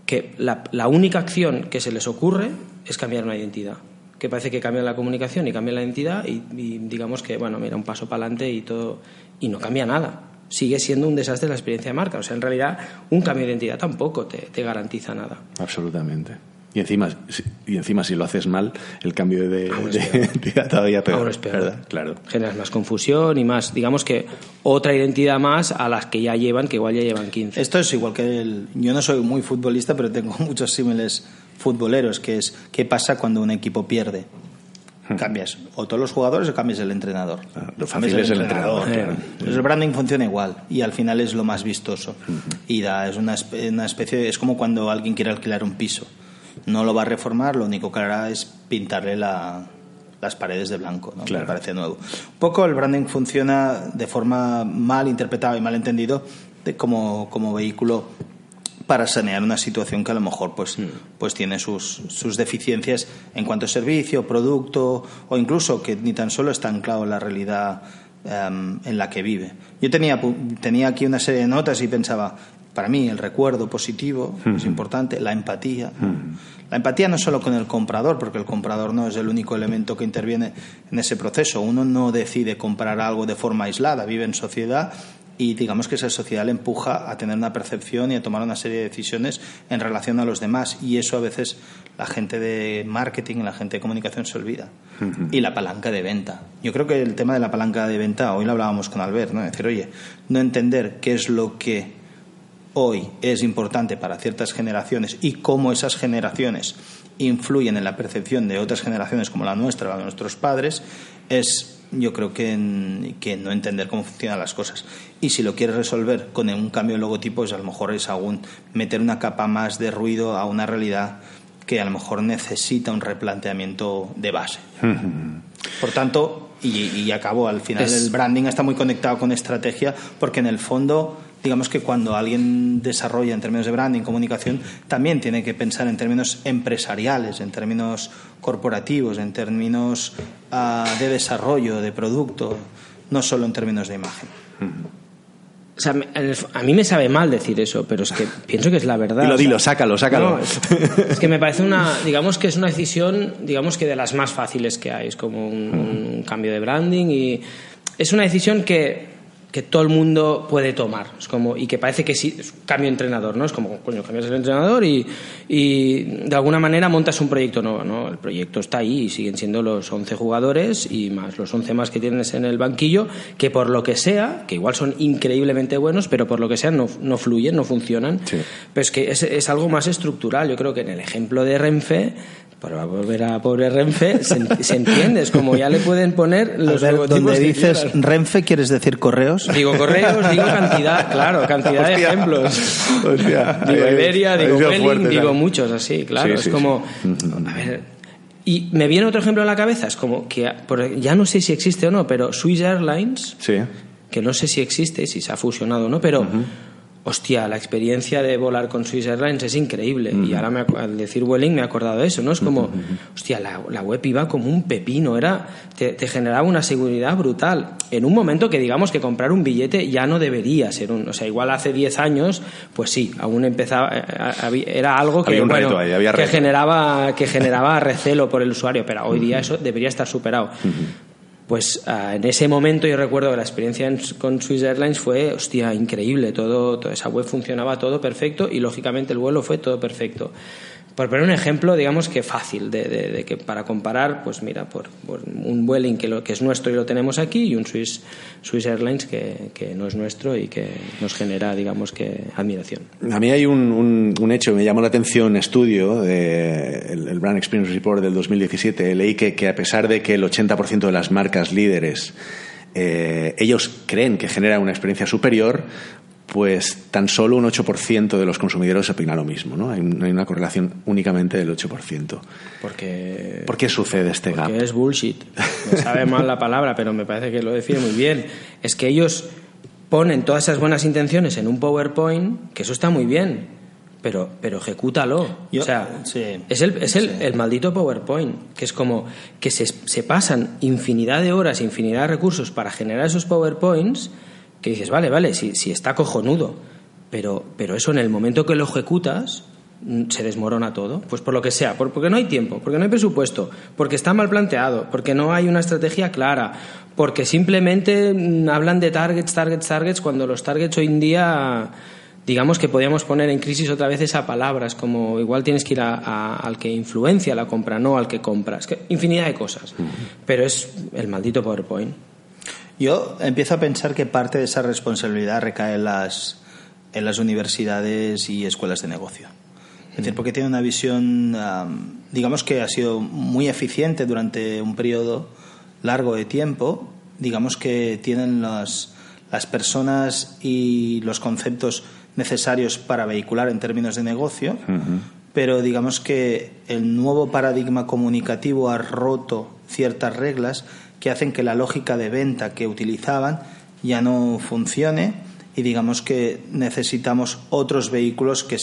que la, única acción que se les ocurre es cambiar una identidad. Que parece que cambian la comunicación y cambian la identidad y, digamos que, bueno, mira, un paso para adelante y todo. Y no cambia nada. Sigue siendo un desastre la experiencia de marca. O sea, en realidad, un cambio de identidad tampoco te garantiza nada. Absolutamente. Y encima, y encima si lo haces mal, el cambio de, identidad todavía peor. es peor. (laughs) Claro. Generas más confusión y más, digamos que otra identidad más a las que ya llevan, que igual ya llevan 15. Esto es igual que el... Yo no soy muy futbolista, pero tengo (laughs) muchos símiles futboleros, que es qué pasa cuando un equipo pierde. Hmm. Cambias o todos los jugadores o cambias el entrenador. Ah, lo fácil es el entrenador. Pues el branding funciona igual y al final es lo más vistoso. Hmm. Y da, es una, una especie, es como cuando alguien quiere alquilar un piso no lo va a reformar, lo único que hará es pintarle las paredes de blanco, ¿no? me parece nuevo. Un poco el branding funciona de forma mal interpretada y mal entendido de como, como vehículo para sanear una situación que a lo mejor pues, mm. pues tiene sus, sus deficiencias en cuanto a servicio, producto o incluso que ni tan solo está anclado en la realidad em, en la que vive. Yo tenía, tenía aquí una serie de notas y pensaba, para mí el recuerdo positivo es importante, la empatía. La empatía no solo con el comprador, porque el comprador no es el único elemento que interviene en ese proceso. Uno no decide comprar algo de forma aislada, vive en sociedad y digamos que esa sociedad le empuja a tener una percepción y a tomar una serie de decisiones en relación a los demás y eso a veces la gente de marketing, la gente de comunicación se olvida. Y la palanca de venta. Yo creo que el tema de la palanca de venta, hoy lo hablábamos con Albert, ¿no? decir, oye, no entender qué es lo que hoy es importante para ciertas generaciones y cómo esas generaciones influyen en la percepción de otras generaciones como la nuestra, la de nuestros padres, es yo creo que, que, no entender cómo funcionan las cosas. Y si lo quieres resolver con un cambio de logotipo, pues a lo mejor es aún meter una capa más de ruido a una realidad que a lo mejor necesita un replanteamiento de base. Por tanto, y, acabo, al final el branding está muy conectado con estrategia porque en el fondo digamos que cuando alguien desarrolla en términos de branding, comunicación, también tiene que pensar en términos empresariales, en términos corporativos, en términos ah, de desarrollo, de producto, no solo en términos de imagen. O sea, a mí me sabe mal decir eso, pero es que pienso que es la verdad. Dilo, dilo, sácalo, sácalo. es, que me parece una, digamos que es una decisión, digamos que de las más fáciles que hay. Es como un cambio de branding y es una decisión que que todo el mundo puede tomar. Es como, y que parece que sí, cambio entrenador, ¿no? Es como, coño, cambias el entrenador y, y de alguna manera montas un proyecto nuevo, ¿no? El proyecto está ahí y siguen siendo los 11 jugadores y más los 11 más que tienes en el banquillo, que por lo que sea, que igual son increíblemente buenos, pero por lo que sea no, no fluyen, no funcionan. Pero es que es, es algo más estructural. Yo creo que en el ejemplo de Renfe para volver a pobre Renfe, se, entiende, es como ya le pueden poner los ver, Donde dices Renfe, ¿quieres decir correos? Digo correos, digo cantidad, claro, cantidad de ejemplos. digo Iberia, digo Welling, digo muchos así, claro. es como, a ver, y me viene otro ejemplo a la cabeza, es como que ya no sé si existe o no, pero Swiss Airlines, que no sé si existe, si se ha fusionado o no, pero hostia, la experiencia de volar con Swiss Airlines es increíble. Y ahora me, al decir Welling me he acordado de eso, ¿no? Es como, hostia, la, web iba como un pepino, era, te, generaba una seguridad brutal. En un momento que digamos que comprar un billete ya no debería ser un, o sea, igual hace 10 años, pues sí, aún empezaba, eh, era algo que, que generaba, que generaba recelo por el usuario, pero hoy día eso debería estar superado. Pues ah, en ese momento yo recuerdo que la experiencia con Swiss Airlines fue, hostia, increíble. Todo, toda esa web funcionaba todo perfecto y lógicamente el vuelo fue todo perfecto. Por poner un ejemplo, digamos que fácil, de, que para comparar, pues mira, por, un Vueling que, lo, que es nuestro y lo tenemos aquí y un Swiss, Swiss Airlines que, que, no es nuestro y que nos genera, digamos que, admiración. A mí hay un, un, hecho que me llamó la atención, estudio, de, el, Brand Experience Report del 2017, leí que, que a pesar de que el 80% de las marcas líderes eh, ellos creen que genera una experiencia superior, pues tan solo un 8% de los consumidores opina lo mismo, ¿no? Hay, una correlación únicamente del 8%. Porque, ¿Por qué sucede este porque gap? es bullshit. Me sabe mal la palabra, pero me parece que lo define muy bien. Es que ellos ponen todas esas buenas intenciones en un PowerPoint, que eso está muy bien, pero, pero ejecútalo. o sea, es, el, es el, el, maldito PowerPoint, que es como que se, se pasan infinidad de horas, infinidad de recursos para generar esos PowerPoints que dices, vale, vale, si, si está cojonudo, pero, pero eso en el momento que lo ejecutas mm, se desmorona todo, pues por lo que sea, porque no hay tiempo, porque no hay presupuesto, porque está mal planteado, porque no hay una estrategia clara, porque simplemente mm, hablan de targets, targets, targets, cuando los targets hoy en día digamos que podríamos poner en crisis otra vez esa palabra, es como igual tienes que ir al que influencia la compra, no al que compra, es que infinidad de cosas, pero es el maldito PowerPoint. Yo empiezo a pensar que parte de esa responsabilidad recae en las, en las universidades y escuelas de negocio. Es decir, porque tiene una visión, digamos que ha sido muy eficiente durante un periodo largo de tiempo, digamos que tienen las, las personas y los conceptos necesarios para vehicular en términos de negocio, pero digamos que el nuevo paradigma comunicativo ha roto ciertas reglas que hacen que la lógica de venta que utilizaban ya no funcione y digamos que necesitamos otros vehículos que,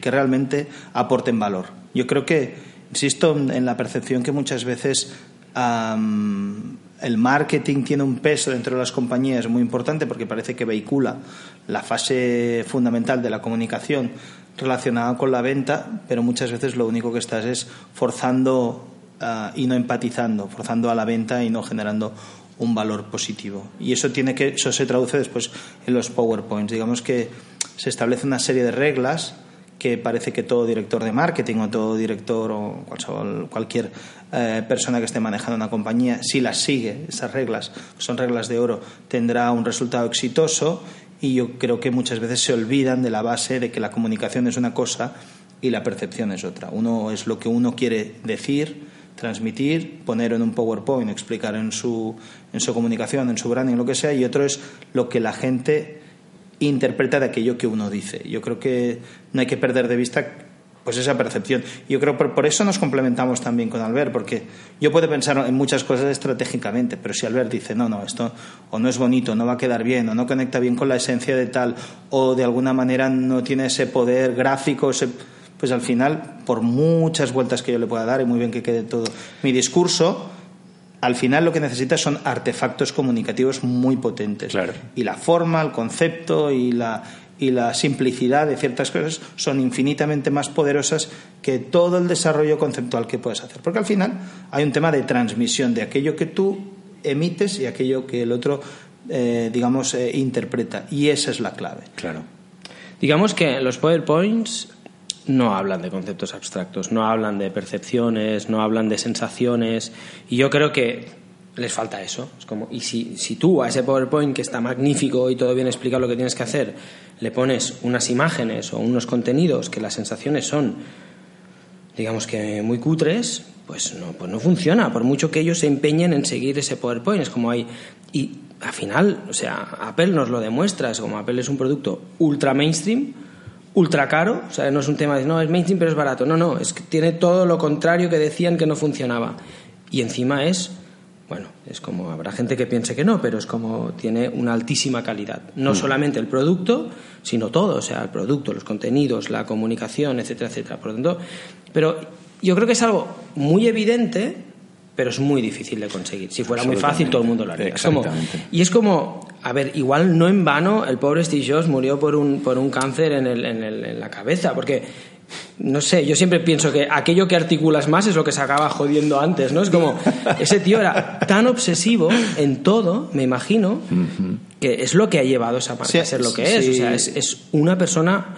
que, realmente aporten valor. Yo creo que, insisto en la percepción que muchas veces el marketing tiene un peso dentro de las compañías muy importante porque parece que vehicula la fase fundamental de la comunicación relacionada con la venta, pero muchas veces lo único que estás es forzando Ah, y no empatizando, forzando a la venta y no generando un valor positivo. Y eso tiene que eso se traduce después en los PowerPoints. Digamos que se establece una serie de reglas que parece que todo director de marketing o todo director o cualquier eh, persona que esté manejando una compañía, si las sigue, esas reglas, son reglas de oro, tendrá un resultado exitoso y yo creo que muchas veces se olvidan de la base de que la comunicación es una cosa y la percepción es otra. Uno es lo que uno quiere decir, transmitir, poner en un PowerPoint, explicar en su, en su comunicación, en su branding, lo que sea, y otro es lo que la gente interpreta de aquello que uno dice. Yo creo que no hay que perder de vista pues esa percepción. Yo creo que por, eso nos complementamos también con Albert, porque yo puedo pensar en muchas cosas estratégicamente, pero si Albert dice, no, no, esto o no es bonito, no va a quedar bien, o no conecta bien con la esencia de tal, o de alguna manera no tiene ese poder gráfico, ese pues al final, por muchas vueltas que yo le pueda dar, y muy bien que quede todo mi discurso, al final lo que necesita son artefactos comunicativos muy potentes. Y la forma, el concepto y la, y la simplicidad de ciertas cosas son infinitamente más poderosas que todo el desarrollo conceptual que puedes hacer. Porque al final hay un tema de transmisión de aquello que tú emites y aquello que el otro eh, digamos, eh, interpreta. Y esa es la clave. Claro. Digamos que los PowerPoints no hablan de conceptos abstractos, no hablan de percepciones, no hablan de sensaciones. Y yo creo que les falta eso. Es como, y si, si tú a ese PowerPoint que está magnífico y todo bien explicado lo que tienes que hacer, le pones unas imágenes o unos contenidos que las sensaciones son, digamos que muy cutres, pues no, pues no funciona. Por mucho que ellos se empeñen en seguir ese PowerPoint, es como hay. Y al final, o sea, Apple nos lo demuestra, es como Apple es un producto ultra mainstream, ultra caro, o sea, no es un tema de no, es mainstream pero es barato, no, no, es que tiene todo lo contrario que decían que no funcionaba. Y encima es, bueno, es como, habrá gente que piense que no, pero es como tiene una altísima calidad. No solamente el producto, sino todo, o sea, el producto, los contenidos, la comunicación, etcétera, etcétera. Por lo tanto, pero yo creo que es algo muy evidente, pero es muy difícil de conseguir. Si fuera muy fácil, todo el mundo lo haría. Es como- Exactamente. y es como, a ver, igual no en vano el pobre Steve Jobs murió por un, por un cáncer en, el- en el- en la cabeza, porque, no sé, yo siempre pienso que aquello que articulas más es lo que se acaba jodiendo antes, ¿no? Es como, (laughs) ese tío era tan obsesivo en todo, me imagino, que es lo que ha llevado esa marca Sí, a ser lo que es. sí. O sea, es, es una persona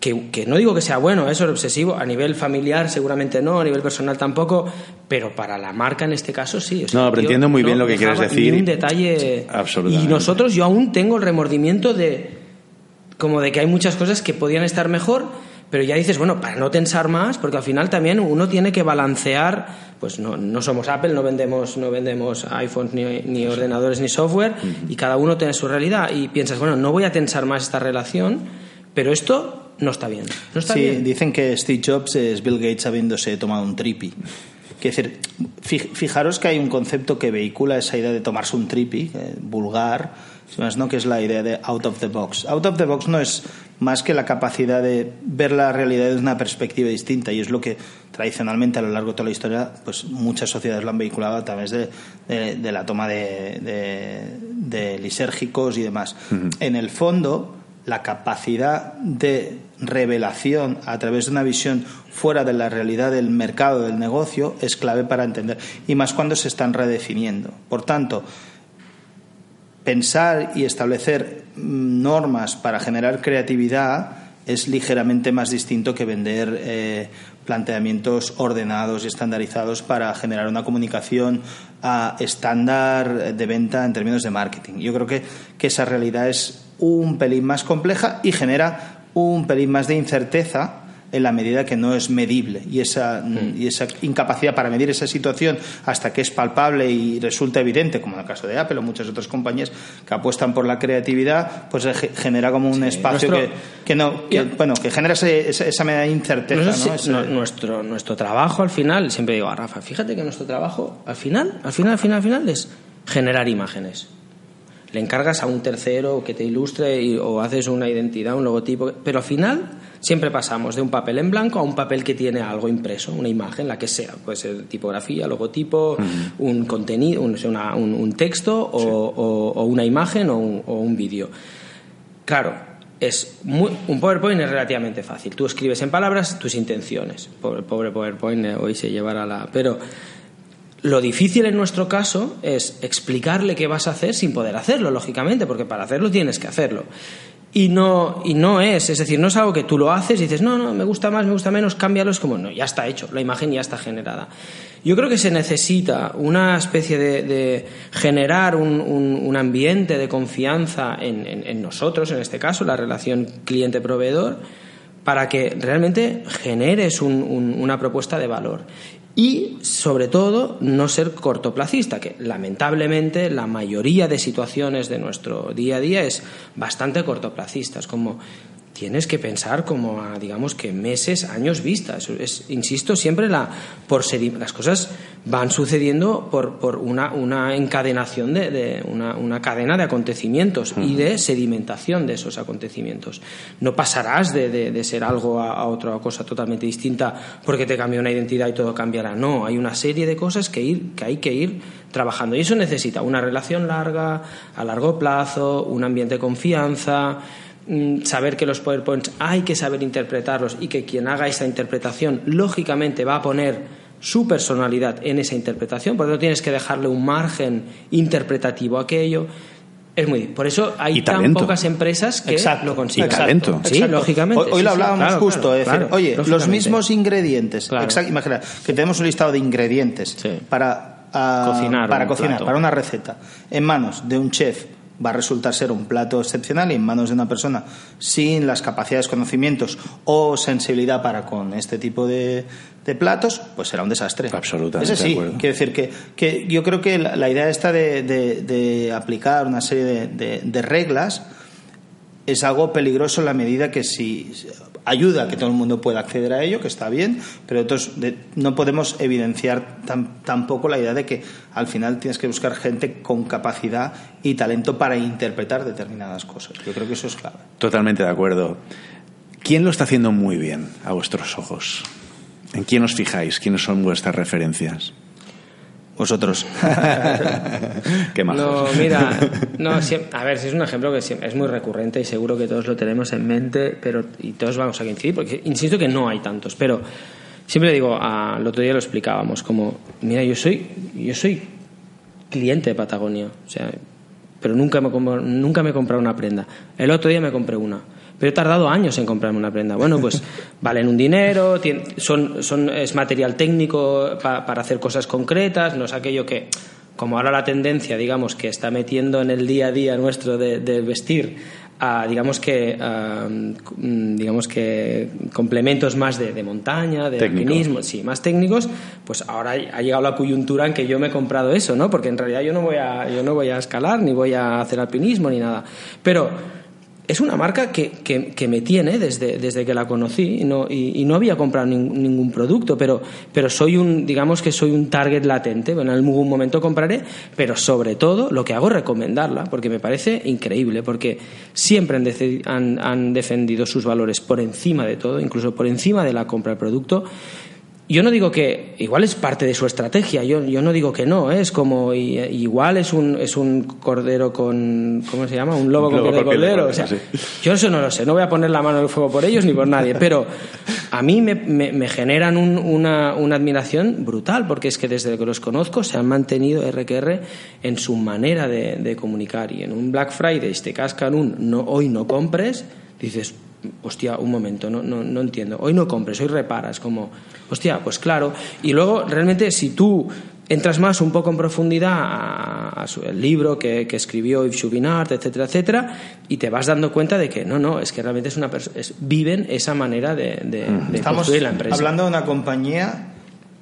que, que no digo que sea bueno, eso es obsesivo, a nivel familiar seguramente no, a nivel personal tampoco, pero para la marca en este caso sí. o sea, No, pero entiendo muy no bien lo que quieres decir un detalle. Absolutamente. Y nosotros, yo aún tengo el remordimiento de. como de que hay muchas cosas que podían estar mejor, pero ya dices, bueno, para no tensar más, porque al final también uno tiene que balancear. Pues no, no somos Apple, no vendemos, no vendemos iPhones ni, ni ordenadores ni software, y cada uno tiene su realidad. Y piensas, bueno, no voy a tensar más esta relación, pero esto no está bien. No está sí, bien. dicen que Steve Jobs es Bill Gates habiéndose tomado un tripi. Quiero decir, fij- fijaros que hay un concepto que vehicula esa idea de tomarse un tripi, eh, vulgar, si más no, que es la idea de out of the box. Out of the box no es más que la capacidad de ver la realidad desde una perspectiva distinta y es lo que tradicionalmente a lo largo de toda la historia pues muchas sociedades lo han vehiculado a través de, de- de la toma de, de- de lisérgicos y demás. En el fondo, la capacidad de revelación a través de una visión fuera de la realidad del mercado, del negocio, es clave para entender. Y más cuando se están redefiniendo. Por tanto, pensar y establecer mm, normas para generar creatividad es ligeramente más distinto que vender eh, planteamientos ordenados y estandarizados para generar una comunicación ah, estándar de venta en términos de marketing. Yo creo que, que esa realidad es un pelín más compleja y genera un pelín más de incerteza en la medida que no es medible y esa, y esa incapacidad para medir esa situación hasta que es palpable y resulta evidente, como en el caso de Apple o muchas otras compañías que apuestan por la creatividad, pues genera como un espacio nuestro- que, que no, que, bueno, que genera ese- esa, esa medida de incerteza, No sé ¿no? si- Ese- no, nuestro, nuestro trabajo al final, siempre digo a Rafa, fíjate que nuestro trabajo al final, al final, al final, al final es generar imágenes. Le encargas a un tercero que te ilustre y- o haces una identidad, un logotipo, pero al final siempre pasamos de un papel en blanco a un papel que tiene algo impreso, una imagen, la que sea, puede ser tipografía, logotipo, un contenido, un, una- un- un texto o, o- o una imagen o un, o un vídeo. Claro, es muy- un PowerPoint es relativamente fácil. Tú escribes en palabras tus intenciones. Pobre, pobre PowerPoint eh, hoy se llevará la. Pero lo difícil en nuestro caso es explicarle qué vas a hacer sin poder hacerlo, lógicamente, porque para hacerlo tienes que hacerlo. Y no, y no es, es decir, no es algo que tú lo haces y dices, no, no, me gusta más, me gusta menos, cámbialo, es como, no, ya está hecho, la imagen ya está generada. Yo creo que se necesita una especie de, generar un, un- ambiente de confianza en, nosotros, en este caso, la relación cliente-proveedor, para que realmente generes un- un- una propuesta de valor. Y, sobre todo, no ser cortoplacista, que lamentablemente la mayoría de situaciones de nuestro día a día es bastante cortoplacista. Como tienes que pensar como a, digamos que meses, años vista. Eso es, insisto, siempre la, por sedi- las cosas van sucediendo por, por una, una encadenación de, de una, una cadena de acontecimientos y de sedimentación de esos acontecimientos. No pasarás de, de- de ser algo a, a otra cosa totalmente distinta porque te cambió una identidad y todo cambiará. No, hay una serie de cosas que, ir, que hay que ir trabajando y eso necesita una relación larga, a largo plazo, un ambiente de confianza saber que los PowerPoints hay que saber interpretarlos y que quien haga esa interpretación lógicamente va a poner su personalidad en esa interpretación, porque no tienes que dejarle un margen interpretativo a aquello. es muy por eso hay tan pocas empresas que Exacto, lo consiguen Y talento. sí Exacto. lógicamente Hoy, hoy sí, lo sí, hablábamos claro, justo, claro, es decir, claro, oye, los mismos ingredientes, imagina, que tenemos un listado de ingredientes Sí. para ah, Cocinar para cocinar, plato. para una receta, en manos de un chef va a resultar ser un plato excepcional y en manos de una persona sin las capacidades, conocimientos o sensibilidad para con este tipo de, de platos, pues será un desastre. Absolutamente de acuerdo. quiero decir que, que yo creo que la, la idea esta de, de- de aplicar una serie de- de reglas es algo peligroso en la medida que si ayuda a que todo el mundo pueda acceder a ello, que está bien, pero entonces no podemos evidenciar tam- tampoco la idea de que al final tienes que buscar gente con capacidad y talento para interpretar determinadas cosas. Yo creo que eso es clave. Totalmente de acuerdo. ¿Quién lo está haciendo muy bien a vuestros ojos? ¿En quién os fijáis? ¿Quiénes son vuestras referencias? Vosotros. (laughs) Qué majos. No, mira, no, siem- a ver, si es un ejemplo que siem- es muy recurrente y seguro que todos lo tenemos en mente, pero y todos vamos a coincidir, porque insisto que no hay tantos, pero siempre digo, el otro día lo explicábamos, como, mira, yo soy, yo soy cliente de Patagonia, o sea, pero nunca me, nunca me he comprado una prenda. El otro día me compré una. Pero he tardado años en comprarme una prenda. Bueno, pues (laughs) valen un dinero, son, son, es material técnico pa- para hacer cosas concretas, no es aquello que, como ahora la tendencia, digamos, que está metiendo en el día a día nuestro de, de vestir, a, digamos que a, mm, digamos que complementos más de, de montaña, de alpinismo, sí, más técnicos, pues ahora ha llegado la coyuntura en que yo me he comprado eso, ¿no? Porque en realidad yo no voy a, yo no voy a escalar, ni voy a hacer alpinismo, ni nada. Pero es una marca que, que- me tiene desde, desde que la conocí y no, y, no había comprado nin- ningún producto, pero, pero soy un, digamos que soy un target latente. Bueno, en algún momento compraré, pero sobre todo lo que hago es recomendarla, porque me parece increíble, porque siempre han- han defendido sus valores por encima de todo, incluso por encima de la compra del producto. Yo no digo que igual es parte de su estrategia, yo, yo no digo que no, ¿eh? es como y- igual es un, es un cordero con ¿cómo se llama? un lobo Un con lobo con cordero, cordero, o sea, sí. (laughs) yo eso no lo sé, no voy a poner la mano en el fuego por ellos ni por nadie, pero a mí me, me- me generan un- una, una admiración brutal, porque es que desde que los conozco se han mantenido RQR en su manera de, de comunicar y en un Black Friday te cascan un no, hoy no compres, dices, hostia, un momento, no, no, no entiendo, hoy no compres, hoy reparas, como, hostia, pues claro, y luego realmente si tú entras más un poco en profundidad a, su- el libro que, que escribió Yves Chouinard, etcétera, etcétera, y te vas dando cuenta de que no, no, es que realmente es una es, viven esa manera de, de, de Estamos construir la empresa. hablando de una compañía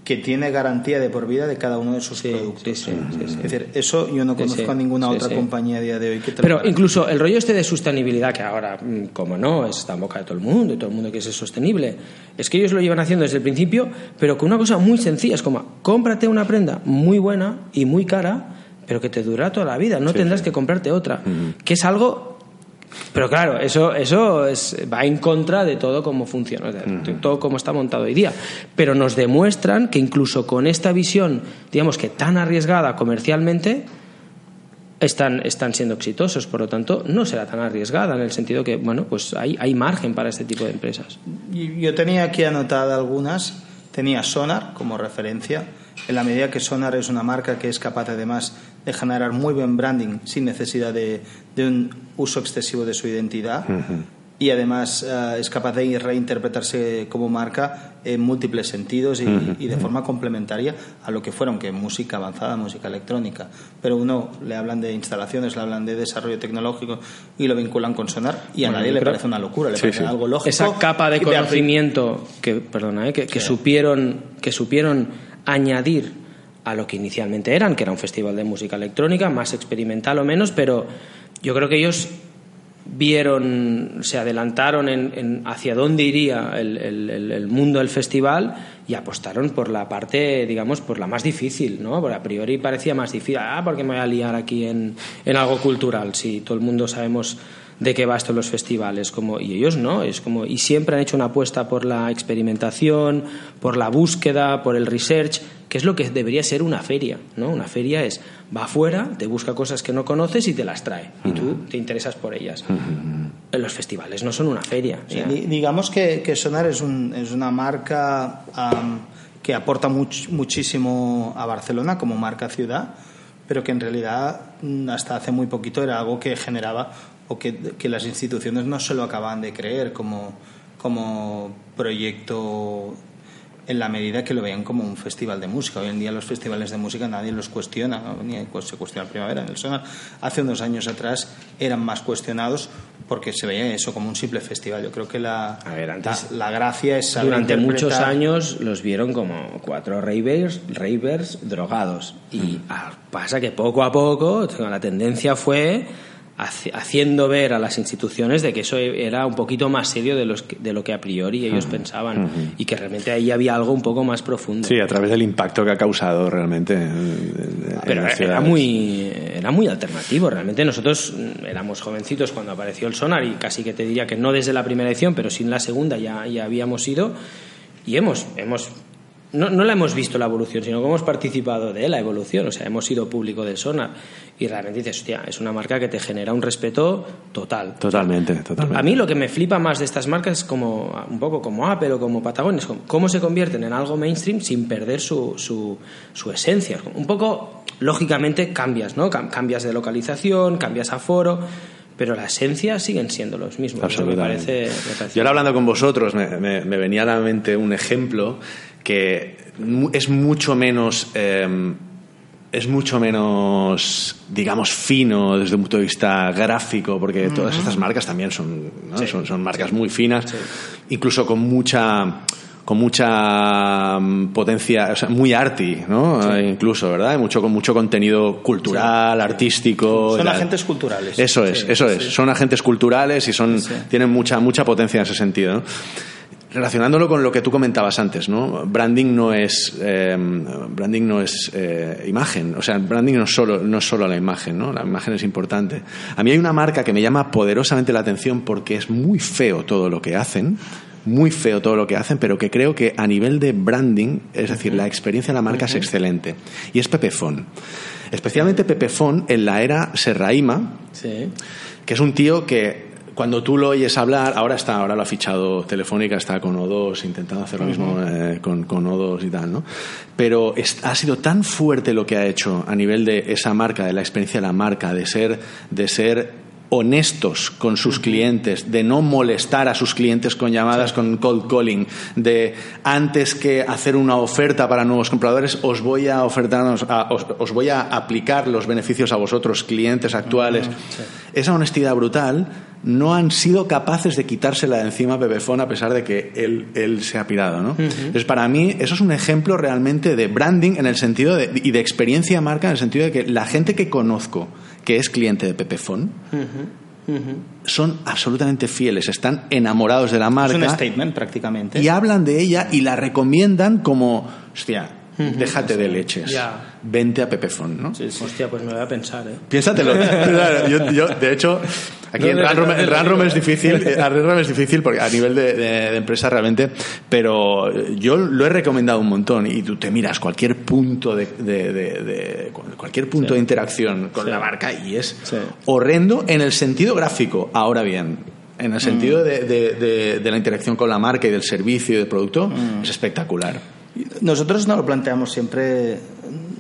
que tiene garantía de por vida de cada uno de sus Sí, productos. sí, sí. Es decir, eso yo no conozco a ninguna otra compañía a día de hoy que Pero incluso el rollo este de sostenibilidad, que ahora, mm, como no, está en boca de todo el mundo, y todo el mundo quiere ser sostenible, es que ellos lo llevan haciendo desde el principio, pero con una cosa muy sencilla, es como, cómprate una prenda muy buena y muy cara, pero que te durará toda la vida, no tendrás que comprarte otra, que es algo... Pero claro, eso, eso es, va en contra de todo cómo funciona, de todo cómo está montado hoy día. Pero nos demuestran que incluso con esta visión, digamos que tan arriesgada comercialmente, están, están siendo exitosos, por lo tanto, no será tan arriesgada en el sentido que, bueno, pues hay, hay margen para este tipo de empresas. Y- Yo tenía aquí anotada algunas. Tenía Sonar como referencia. En la medida que Sonar es una marca que es capaz además de generar muy buen branding sin necesidad de, de un uso excesivo de su identidad. Y además eh, es capaz de reinterpretarse como marca en múltiples sentidos y, y de forma complementaria a lo que fueron, que música avanzada, música electrónica. Pero uno le hablan de instalaciones, le hablan de desarrollo tecnológico y lo vinculan con Sonar y a Bueno, nadie le creo- parece una locura, le Sí, parece sí. algo lógico. Esa capa de conocimiento que, perdona, eh, que, que supieron, que supieron añadir a lo que inicialmente eran, que era un festival de música electrónica, más experimental o menos, pero yo creo que ellos vieron, se adelantaron en, hacia dónde iría el mundo del festival y apostaron por la parte, digamos, por la más difícil, ¿no? Porque a priori parecía más difícil, ah, porque me voy a liar aquí en, en algo cultural, si todo el mundo sabemos de qué va esto en los festivales, como, y ellos no, es como, y siempre han hecho una apuesta por la experimentación, por la búsqueda, por el research, que es lo que debería ser una feria, ¿no? Una feria es, va afuera, te busca cosas que no conoces y te las trae, y tú te interesas por ellas. En Los festivales no son una feria. Sí, digamos que, que Sonar es, un- es una marca am, que aporta much- muchísimo a Barcelona como marca ciudad, pero que en realidad mm, hasta hace muy poquito era algo que generaba o que, que las instituciones no se lo acababan de creer como, como proyecto en la medida que lo veían como un festival de música. Hoy en día los festivales de música nadie los cuestiona, ¿no? ni se cuestiona el primavera. En el Sonar hace unos años atrás eran más cuestionados porque se veía eso como un simple festival. Yo creo que la, A ver, antes- la, la gracia es saber Durante muchos interpretar- años los vieron como cuatro ravers, ravers drogados. Y ah, pasa que poco a poco la tendencia fue haciendo ver a las instituciones de que eso era un poquito más serio de, los que- de lo que a priori ellos pensaban y que realmente ahí había algo un poco más profundo. Sí, a través del impacto que ha causado realmente. en- en Pero las era muy, era muy alternativo. Realmente nosotros mm, éramos jovencitos cuando apareció el sonar y casi que te diría que no desde la primera edición, pero sí en la segunda ya, ya habíamos ido y hemos, hemos no, no la hemos visto la evolución, sino que hemos participado de la evolución. O sea, hemos sido público del sonar y realmente dices, hostia, es una marca que te genera un respeto total. Totalmente, totalmente. A mí lo que me flipa más de estas marcas es como un poco como Apple o como Patagonia, es como cómo se convierten en algo mainstream sin perder su, su, su esencia. Un poco, lógicamente, cambias, ¿no? Cam- Cambias de localización, cambias aforo, pero la esencia siguen siendo los mismos. Me Absolutamente. parece, me parece- Y ahora hablando con vosotros, me, me- me venía a la mente un ejemplo que es mucho menos. eh, es mucho menos, digamos, fino desde un punto de vista gráfico, porque todas estas marcas también son, ¿no? son, son marcas muy finas, incluso con mucha con mucha mm, potencia, o sea, muy arty, ¿no? Eh, Incluso, ¿verdad? Mucho con mucho contenido cultural, artístico. Son agentes culturales. Eso es, eso es. Son agentes culturales y son tienen mucha mucha potencia en ese sentido. ¿no? Relacionándolo con lo que tú comentabas antes, ¿no? Branding no es eh, branding no es eh, imagen, o sea, branding no es solo no es solo la imagen, ¿no? La imagen es importante. A mí hay una marca que me llama poderosamente la atención porque es muy feo todo lo que hacen, muy feo todo lo que hacen, pero que creo que a nivel de branding, es decir, la experiencia de la marca es excelente. Y es Pepefon. Especialmente Pepefon en la era Serraima, Sí. que es un tío que cuando tú lo oyes hablar, ahora está, ahora lo ha fichado Telefónica, está con O2, intentando hacer lo mismo eh, con, con O2 y tal, ¿no? Pero es- ha sido tan fuerte lo que ha hecho a nivel de esa marca, de la experiencia de la marca, de ser, de ser honestos con sus clientes, de no molestar a sus clientes con llamadas, con cold calling, de antes que hacer una oferta para nuevos compradores, os voy a ofertar, os, a- os- os voy a aplicar los beneficios a vosotros, clientes actuales. Esa honestidad brutal no han sido capaces de quitársela de encima a a pesar de que él, él se ha pirado, ¿no? Entonces, para mí, eso es un ejemplo realmente de branding en el sentido de, y de experiencia marca en el sentido de que la gente que conozco que es cliente de Pepefon son absolutamente fieles, están enamorados de la Es marca un statement prácticamente. y hablan de ella y la recomiendan como, hostia, déjate de leches, Ya. vente a Pepefon, ¿no? Hostia, pues me voy a pensar, ¿eh? Piénsatelo. (laughs) Yo, yo, de hecho, aquí No en Ranrom, no es difícil, (laughs) es difícil porque a nivel de, de- de empresa realmente, pero yo lo he recomendado un montón y tú te miras cualquier punto de, de- de- de- cualquier punto de interacción con Sí. la marca y es Sí. horrendo en el sentido gráfico. Ahora bien, en el sentido Mm. de, de- de- de la interacción con la marca y del servicio y del producto, Mm. es espectacular. Nosotros no lo planteamos siempre,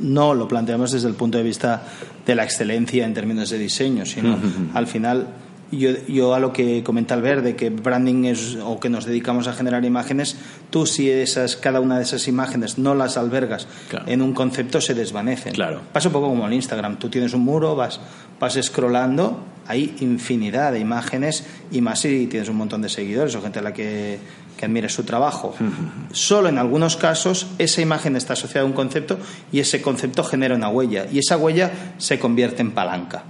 no lo planteamos desde el punto de vista de la excelencia en términos de diseño, sino al final, yo, yo a lo que comenta Albert, de que branding es, o que nos dedicamos a generar imágenes, tú si esas, cada una de esas imágenes no las albergas Claro. en un concepto, se desvanecen. Claro. Pasa un poco como en Instagram, tú tienes un muro, vas, vas scrollando, hay infinidad de imágenes y más si tienes un montón de seguidores o gente a la que, que admires su trabajo. Solo en algunos casos esa imagen está asociada a un concepto y ese concepto genera una huella y esa huella se convierte en palanca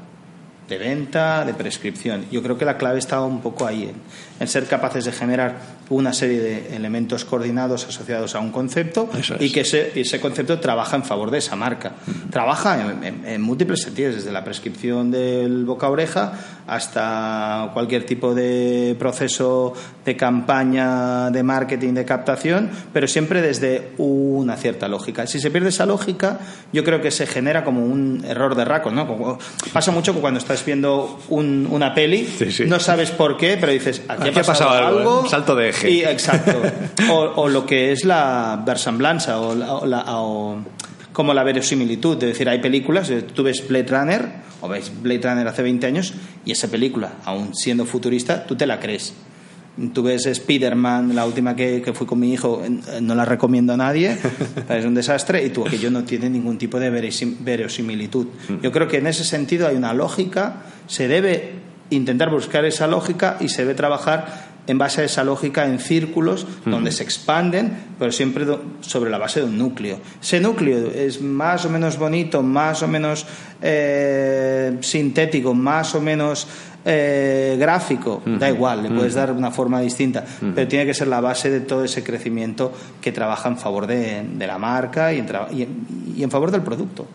de venta, de prescripción. Yo creo que la clave está un poco ahí, en, en ser capaces de generar una serie de elementos coordinados asociados a un concepto es. y que ese, ese concepto trabaja en favor de esa marca. Trabaja en, en- en múltiples sentidos, desde la prescripción del boca a oreja hasta cualquier tipo de proceso de campaña de marketing, de captación, pero siempre desde una cierta lógica. Si se pierde esa lógica, yo creo que se genera como un error de raco, ¿no? Como- pasa mucho que cuando estás viendo un- una peli, Sí, sí. no sabes por qué, pero dices, aquí, Aquí ha pasado algo, ¿eh? Salto de eje. Y, exacto. (laughs) O, o lo que es la versemblanza o, la- o la- o- como la verosimilitud, de decir, hay películas, eh, tú ves Blade Runner, o ves Blade Runner hace 20 años, y esa película, aún siendo futurista, tú te la crees. Tú ves Spider-Man, la última que, que fui con mi hijo, eh, no la recomiendo a nadie, (laughs) es un desastre, y tú, aquello no tiene ningún tipo de verosim- verosimilitud. Yo creo que en ese sentido hay una lógica, se debe intentar buscar esa lógica y se debe trabajar en base a esa lógica en círculos donde se expanden, pero siempre sobre la base de un núcleo. Ese núcleo es más o menos bonito, más o menos eh, sintético, más o menos eh, gráfico, da igual, le puedes dar una forma distinta, pero tiene que ser la base de todo ese crecimiento que trabaja en favor de, de la marca y en, y en- y en favor del producto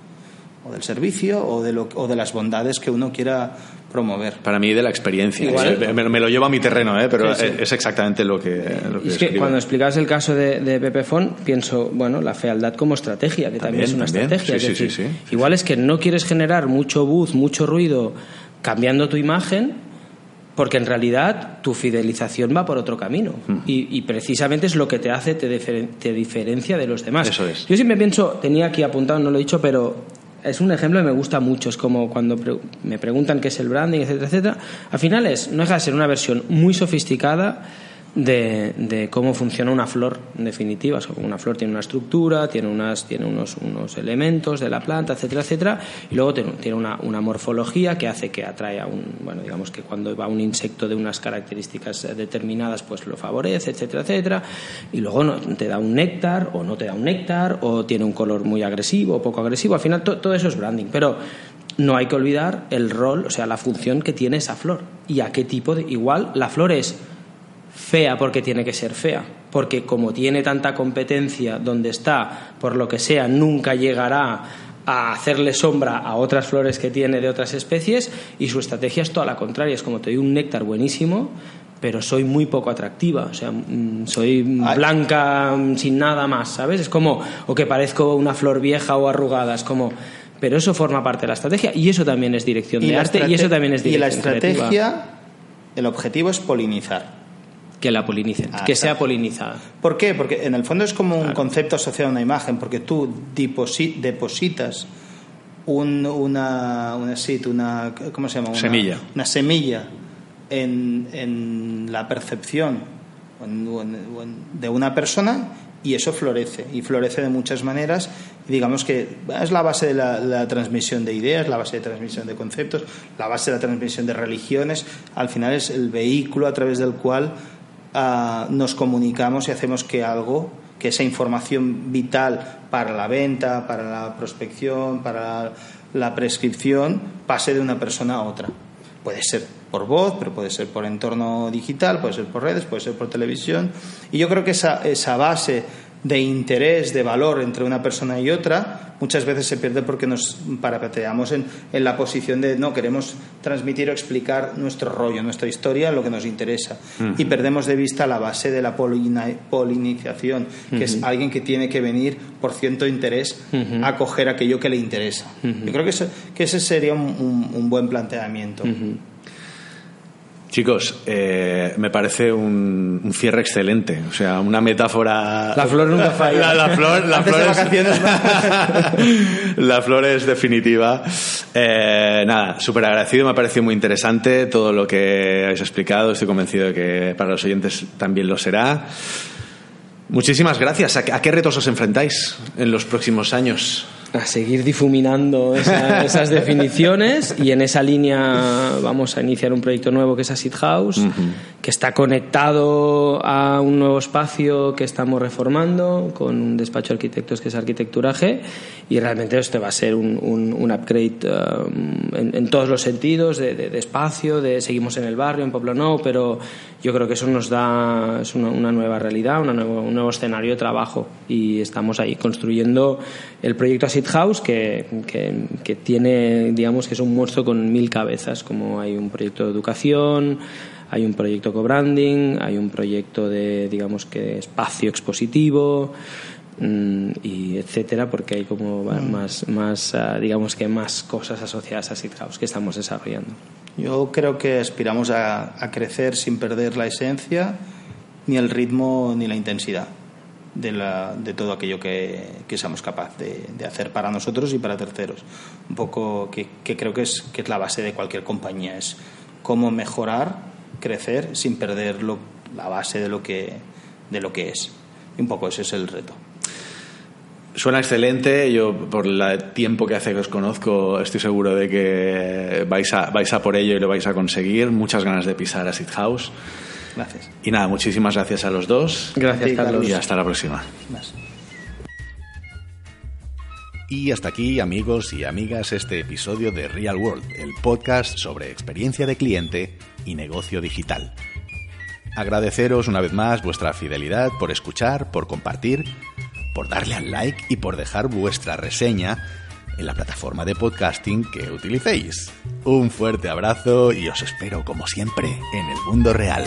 o del servicio o de, lo, o de las bondades que uno quiera promover. Para mí, de la experiencia. Igual. Me, me lo llevo a mi terreno, ¿eh? pero Sí, sí. es exactamente lo que, lo que es que cuando explicabas el caso de, de Pepefon, pienso, bueno, la fealdad como estrategia, que también, También, es una también. estrategia. Sí, es sí, decir, sí, sí. igual es que no quieres generar mucho buzz, mucho ruido, cambiando tu imagen, porque en realidad tu fidelización va por otro camino. Hmm. Y, y precisamente es lo que te hace, te, diferen- te diferencia de los demás. Eso es. Yo siempre pienso, tenía aquí apuntado, no lo he dicho, pero es un ejemplo que me gusta mucho. Es como cuando pre- me preguntan qué es el branding, etcétera, etcétera. Al final es, no deja de ser una versión muy sofisticada de, de cómo funciona una flor, en definitiva. Una flor tiene una estructura, tiene, unas, tiene unos, unos elementos de la planta, etcétera, etcétera. Y luego tiene, una, una morfología que hace que atrae a un, bueno, digamos que cuando va un insecto de unas características determinadas, pues lo favorece, etcétera, etcétera. Y luego no, te da un néctar o no te da un néctar o tiene un color muy agresivo o poco agresivo. Al final to- todo eso es branding. Pero no hay que olvidar el rol, o sea, la función que tiene esa flor y a qué tipo de... Igual la flor es fea porque tiene que ser fea, porque como tiene tanta competencia donde está, por lo que sea, nunca llegará a hacerle sombra a otras flores que tiene de otras especies y su estrategia es toda la contraria, es como te doy un néctar buenísimo, pero soy muy poco atractiva, o sea, mm, soy Ay. blanca mm, sin nada más, ¿sabes? Es como, o que parezco una flor vieja o arrugada, es como... Pero eso forma parte de la estrategia y eso también es dirección de la arte y eso también es Y dirección la creativa. estrategia, el objetivo es polinizar. Que la polinicen, Ah, que sea polinizada. ¿Por qué? Porque en el fondo es como un concepto asociado a una imagen, porque tú depositas un- una, una una, ¿cómo se llama? Una, Semilla. Una semilla en, en la percepción en- en- de una persona y eso florece, y florece de muchas maneras. Y digamos que es la base de la, la transmisión de ideas, la base de transmisión de conceptos, la base de la transmisión de religiones. Al final es el vehículo a través del cual ah, nos comunicamos y hacemos que algo, que esa información vital para la venta, para la prospección, para la prescripción, pase de una persona a otra. Puede ser por voz, pero puede ser por entorno digital, puede ser por redes, puede ser por televisión. Y yo creo que esa, esa base de interés, de valor entre una persona y otra, muchas veces se pierde porque nos parapeteamos en, en la posición de no queremos transmitir o explicar nuestro rollo, nuestra historia, lo que nos interesa. Y perdemos de vista la base de la polinización, que es alguien que tiene que venir por cierto interés a coger aquello que le interesa. Yo creo que, eso- que ese sería un, un- un buen planteamiento. Chicos, eh, me parece un, un cierre excelente. O sea, una metáfora. La flor nunca (laughs) falla. La, la flor, la flor es- (laughs) la flor es definitiva. Eh, nada, súper agradecido. Me ha parecido muy interesante todo lo que habéis explicado. Estoy convencido de que para los oyentes también lo será. Muchísimas gracias. ¿A qué- a qué retos os enfrentáis en los próximos años? A seguir difuminando esa- esas definiciones y en esa línea vamos a iniciar un proyecto nuevo que es Acid House, que está conectado a un nuevo espacio que estamos reformando con un despacho de arquitectos que es Arquitecturaje y realmente este va a ser un, un- un upgrade um, en, todos los sentidos, de, de- de espacio, de seguimos en el barrio, en Pueblo Nou, pero yo creo que eso nos da es una, nueva realidad, una nuevo- un nuevo escenario de trabajo. Y estamos ahí construyendo el proyecto Acid House que, que, que tiene, digamos que es un monstruo con mil cabezas, como hay un proyecto de educación, hay un proyecto co-branding, hay un proyecto de, digamos que espacio expositivo y etcétera, porque hay como va- más, más ah, digamos que más cosas asociadas a Acid House que estamos desarrollando. Yo creo que aspiramos a, a crecer sin perder la esencia, ni el ritmo, ni la intensidad. de, la, de todo aquello que, que seamos capaces de, de, hacer para nosotros y para terceros. Un poco que, que creo que es, que es la base de cualquier compañía, es cómo mejorar, crecer sin perder lo, la base de lo, que, de lo que es. Y un poco ese es el reto. Suena excelente. Yo, por el tiempo que hace que os conozco, estoy seguro de que vais a, vais a por ello y lo vais a conseguir. Muchas ganas de pisar a Seed House. Gracias. Y nada, muchísimas gracias a los dos. Gracias, Sí, Carlos. Y hasta la próxima. Más. Y hasta aquí, amigos y amigas, este episodio de Real World, el podcast sobre experiencia de cliente y negocio digital. Agradeceros una vez más vuestra fidelidad por escuchar, por compartir, por darle al like y por dejar vuestra reseña en la plataforma de podcasting que utilicéis. Un fuerte abrazo y os espero como siempre en el mundo real.